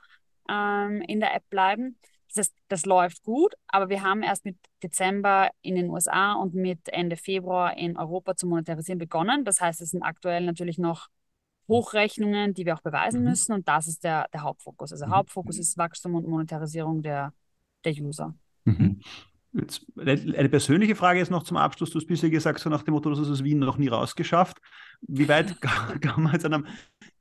ähm, in der App bleiben das, das läuft gut, aber wir haben erst mit Dezember in den USA und mit Ende Februar in Europa zu monetarisieren begonnen. Das heißt, es sind aktuell natürlich noch Hochrechnungen, die wir auch beweisen mhm. müssen und das ist der, der Hauptfokus. Also mhm. Hauptfokus ist Wachstum und Monetarisierung der, der User. Mhm. Jetzt, eine persönliche Frage ist noch zum Abschluss. Du hast bisher gesagt, so nach dem Motto, du hast es aus Wien noch nie rausgeschafft. Wie weit kann man jetzt einem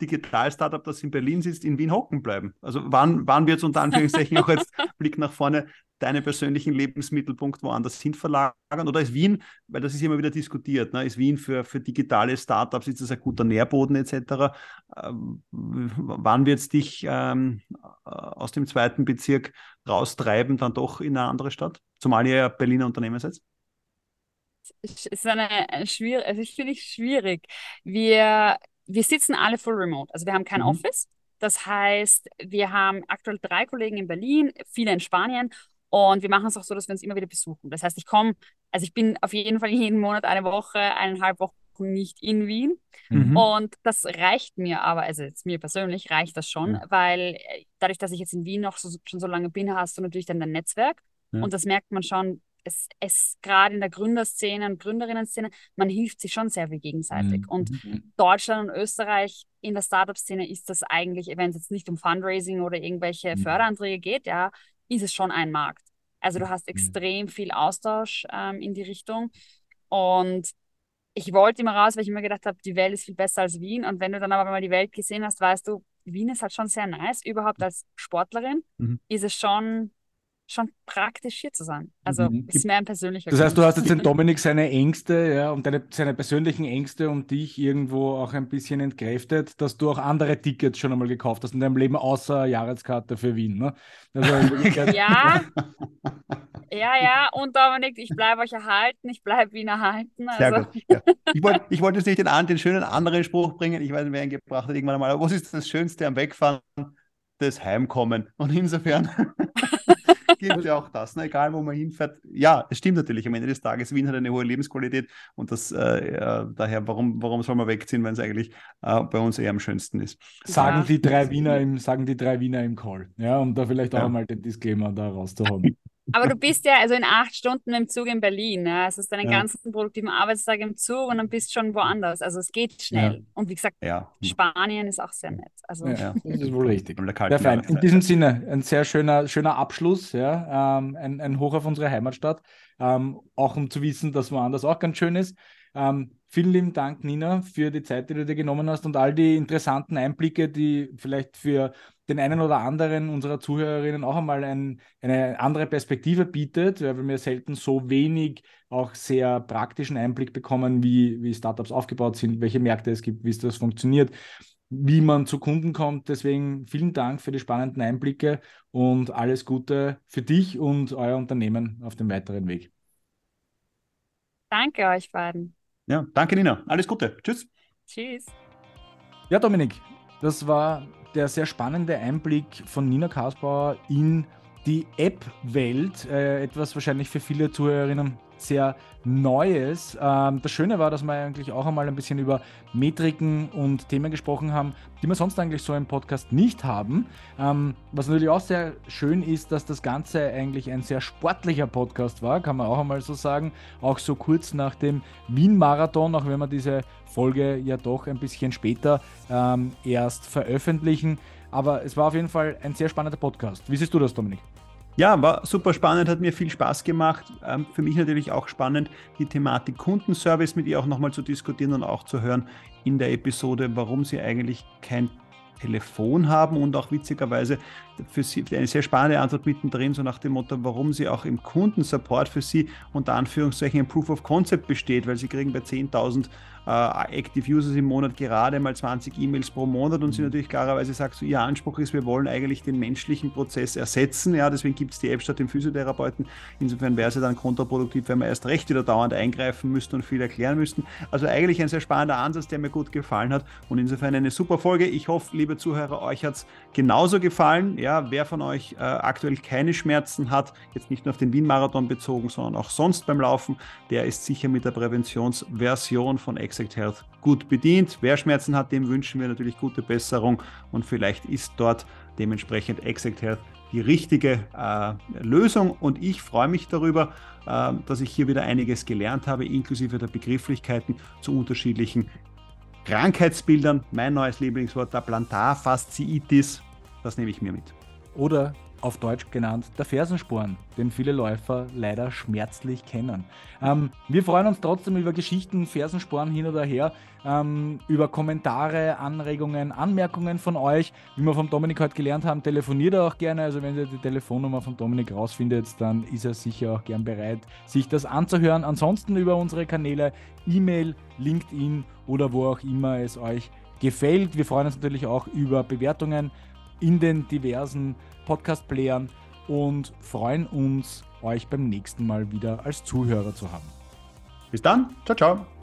Digital-Startup, das in Berlin sitzt, in Wien hocken bleiben? Also wann, wann wird es unter Anführungszeichen auch jetzt Blick nach vorne deinen persönlichen Lebensmittelpunkt woanders hin verlagern? Oder ist Wien, weil das ist immer wieder diskutiert, ne? ist Wien für, für digitale Startups, ist das ein guter Nährboden etc.? Ähm, wann wird es dich ähm, aus dem zweiten Bezirk raustreiben, dann doch in eine andere Stadt? Zumal ihr ja Berliner Unternehmen seid? Es ist eine schwierig, also ich finde es schwierig. Wir, wir sitzen alle full remote. Also wir haben kein mhm. Office. Das heißt, wir haben aktuell drei Kollegen in Berlin, viele in Spanien und wir machen es auch so, dass wir uns immer wieder besuchen. Das heißt, ich komme, also ich bin auf jeden Fall jeden Monat eine Woche, eineinhalb Wochen nicht in Wien. Mhm. Und das reicht mir aber, also jetzt mir persönlich reicht das schon, ja. weil äh, dadurch, dass ich jetzt in Wien noch so, schon so lange bin, hast du natürlich dann dein Netzwerk. Ja. Und das merkt man schon, es, es gerade in der Gründerszene und Gründerinnen-Szene, man hilft sich schon sehr viel gegenseitig. Mhm. Und mhm. Deutschland und Österreich in der Startup-Szene ist das eigentlich, wenn es jetzt nicht um Fundraising oder irgendwelche mhm. Förderanträge geht, ja, ist es schon ein Markt. Also du hast mhm. extrem viel Austausch ähm, in die Richtung. Und ich wollte immer raus, weil ich immer gedacht habe, die Welt ist viel besser als Wien. Und wenn du dann aber mal die Welt gesehen hast, weißt du, Wien ist halt schon sehr nice. Überhaupt als Sportlerin mhm. ist es schon schon praktisch hier zu sein. Also mhm. ist mehr ein persönlicher Das heißt, du hast jetzt den Dominik seine Ängste ja, und deine, seine persönlichen Ängste und dich irgendwo auch ein bisschen entkräftet, dass du auch andere Tickets schon einmal gekauft hast in deinem Leben, außer Jahreskarte für Wien. Ne? Also ja, ja, ja. Und Dominik, ich bleibe euch erhalten, ich bleibe Wien erhalten. Also. Sehr gut. Ja. Ich wollte ich wollt jetzt nicht den, den schönen anderen Spruch bringen, ich weiß nicht, wer ihn gebracht hat irgendwann einmal, aber was ist das Schönste am Wegfahren? Das Heimkommen. Und insofern gibt ja auch das, ne? egal wo man hinfährt. Ja, es stimmt natürlich am Ende des Tages. Wien hat eine hohe Lebensqualität und das äh, daher, warum, warum soll man wegziehen, wenn es eigentlich äh, bei uns eher am schönsten ist? Sagen ja. die drei Wiener im, sagen die drei Wiener im Call, ja, um da vielleicht auch ja. mal den Disclaimer da rauszuhauen. Aber du bist ja also in acht Stunden im Zug in Berlin. Ja? Also hast deinen ja. ganzen produktiven Arbeitstag im Zug und dann bist du schon woanders. Also es geht schnell. Ja. Und wie gesagt, Spanien ist auch sehr nett. Also ja, das ist wohl richtig. Sehr fein. In diesem Sinne, ein sehr schöner, schöner Abschluss. Ja? Ähm, ein, ein Hoch auf unsere Heimatstadt. Ähm, auch um zu wissen, dass woanders auch ganz schön ist. Ähm, vielen lieben Dank, Nina, für die Zeit, die du dir genommen hast und all die interessanten Einblicke, die vielleicht für den einen oder anderen unserer Zuhörerinnen auch einmal ein, eine andere Perspektive bietet, weil wir selten so wenig auch sehr praktischen Einblick bekommen, wie, wie Startups aufgebaut sind, welche Märkte es gibt, wie das funktioniert, wie man zu Kunden kommt. Deswegen vielen Dank für die spannenden Einblicke und alles Gute für dich und euer Unternehmen auf dem weiteren Weg. Danke euch beiden. Ja, danke Nina. Alles Gute. Tschüss. Tschüss. Ja, Dominik, das war der sehr spannende Einblick von Nina Kasbauer in die App-Welt. Äh, etwas wahrscheinlich für viele Zuhörerinnen sehr Neues. Ähm, das Schöne war, dass wir eigentlich auch einmal ein bisschen über Metriken und Themen gesprochen haben, die wir sonst eigentlich so im Podcast nicht haben. Ähm, was natürlich auch sehr schön ist, dass das Ganze eigentlich ein sehr sportlicher Podcast war, kann man auch einmal so sagen. Auch so kurz nach dem Wien-Marathon, auch wenn wir diese Folge ja doch ein bisschen später ähm, erst veröffentlichen. Aber es war auf jeden Fall ein sehr spannender Podcast. Wie siehst du das, Dominik? Ja, war super spannend, hat mir viel Spaß gemacht. Ähm, für mich natürlich auch spannend, die Thematik Kundenservice mit ihr auch nochmal zu diskutieren und auch zu hören in der Episode, warum sie eigentlich kein Telefon haben und auch witzigerweise für Sie eine sehr spannende Antwort mittendrin, so nach dem Motto, warum Sie auch im Kundensupport für Sie unter Anführungszeichen ein Proof of Concept besteht, weil Sie kriegen bei 10.000 äh, Active Users im Monat gerade mal 20 E-Mails pro Monat und sie mhm. natürlich klarerweise sagt, so ihr Anspruch ist, wir wollen eigentlich den menschlichen Prozess ersetzen. Ja, deswegen gibt es die App statt dem Physiotherapeuten. Insofern wäre es ja dann kontraproduktiv, wenn wir erst recht wieder dauernd eingreifen müssten und viel erklären müssten. Also eigentlich ein sehr spannender Ansatz, der mir gut gefallen hat und insofern eine super Folge. Ich hoffe, liebe Zuhörer, euch hat es genauso gefallen. Ja, wer von euch äh, aktuell keine Schmerzen hat, jetzt nicht nur auf den Wien-Marathon bezogen, sondern auch sonst beim Laufen, der ist sicher mit der Präventionsversion von Ex Exact Health gut bedient. Wer Schmerzen hat, dem wünschen wir natürlich gute Besserung und vielleicht ist dort dementsprechend Exact Health die richtige äh, Lösung und ich freue mich darüber, äh, dass ich hier wieder einiges gelernt habe, inklusive der Begrifflichkeiten zu unterschiedlichen Krankheitsbildern. Mein neues Lieblingswort, der Plantarfasziitis, das nehme ich mir mit. Oder auf Deutsch genannt der Fersensporn, den viele Läufer leider schmerzlich kennen. Ähm, wir freuen uns trotzdem über Geschichten, Fersensporn hin oder her, ähm, über Kommentare, Anregungen, Anmerkungen von euch. Wie wir vom Dominik heute gelernt haben, telefoniert er auch gerne. Also wenn ihr die Telefonnummer von Dominik rausfindet, dann ist er sicher auch gern bereit, sich das anzuhören. Ansonsten über unsere Kanäle E-Mail, LinkedIn oder wo auch immer es euch gefällt. Wir freuen uns natürlich auch über Bewertungen in den diversen Podcast-Playern und freuen uns, euch beim nächsten Mal wieder als Zuhörer zu haben. Bis dann, ciao, ciao.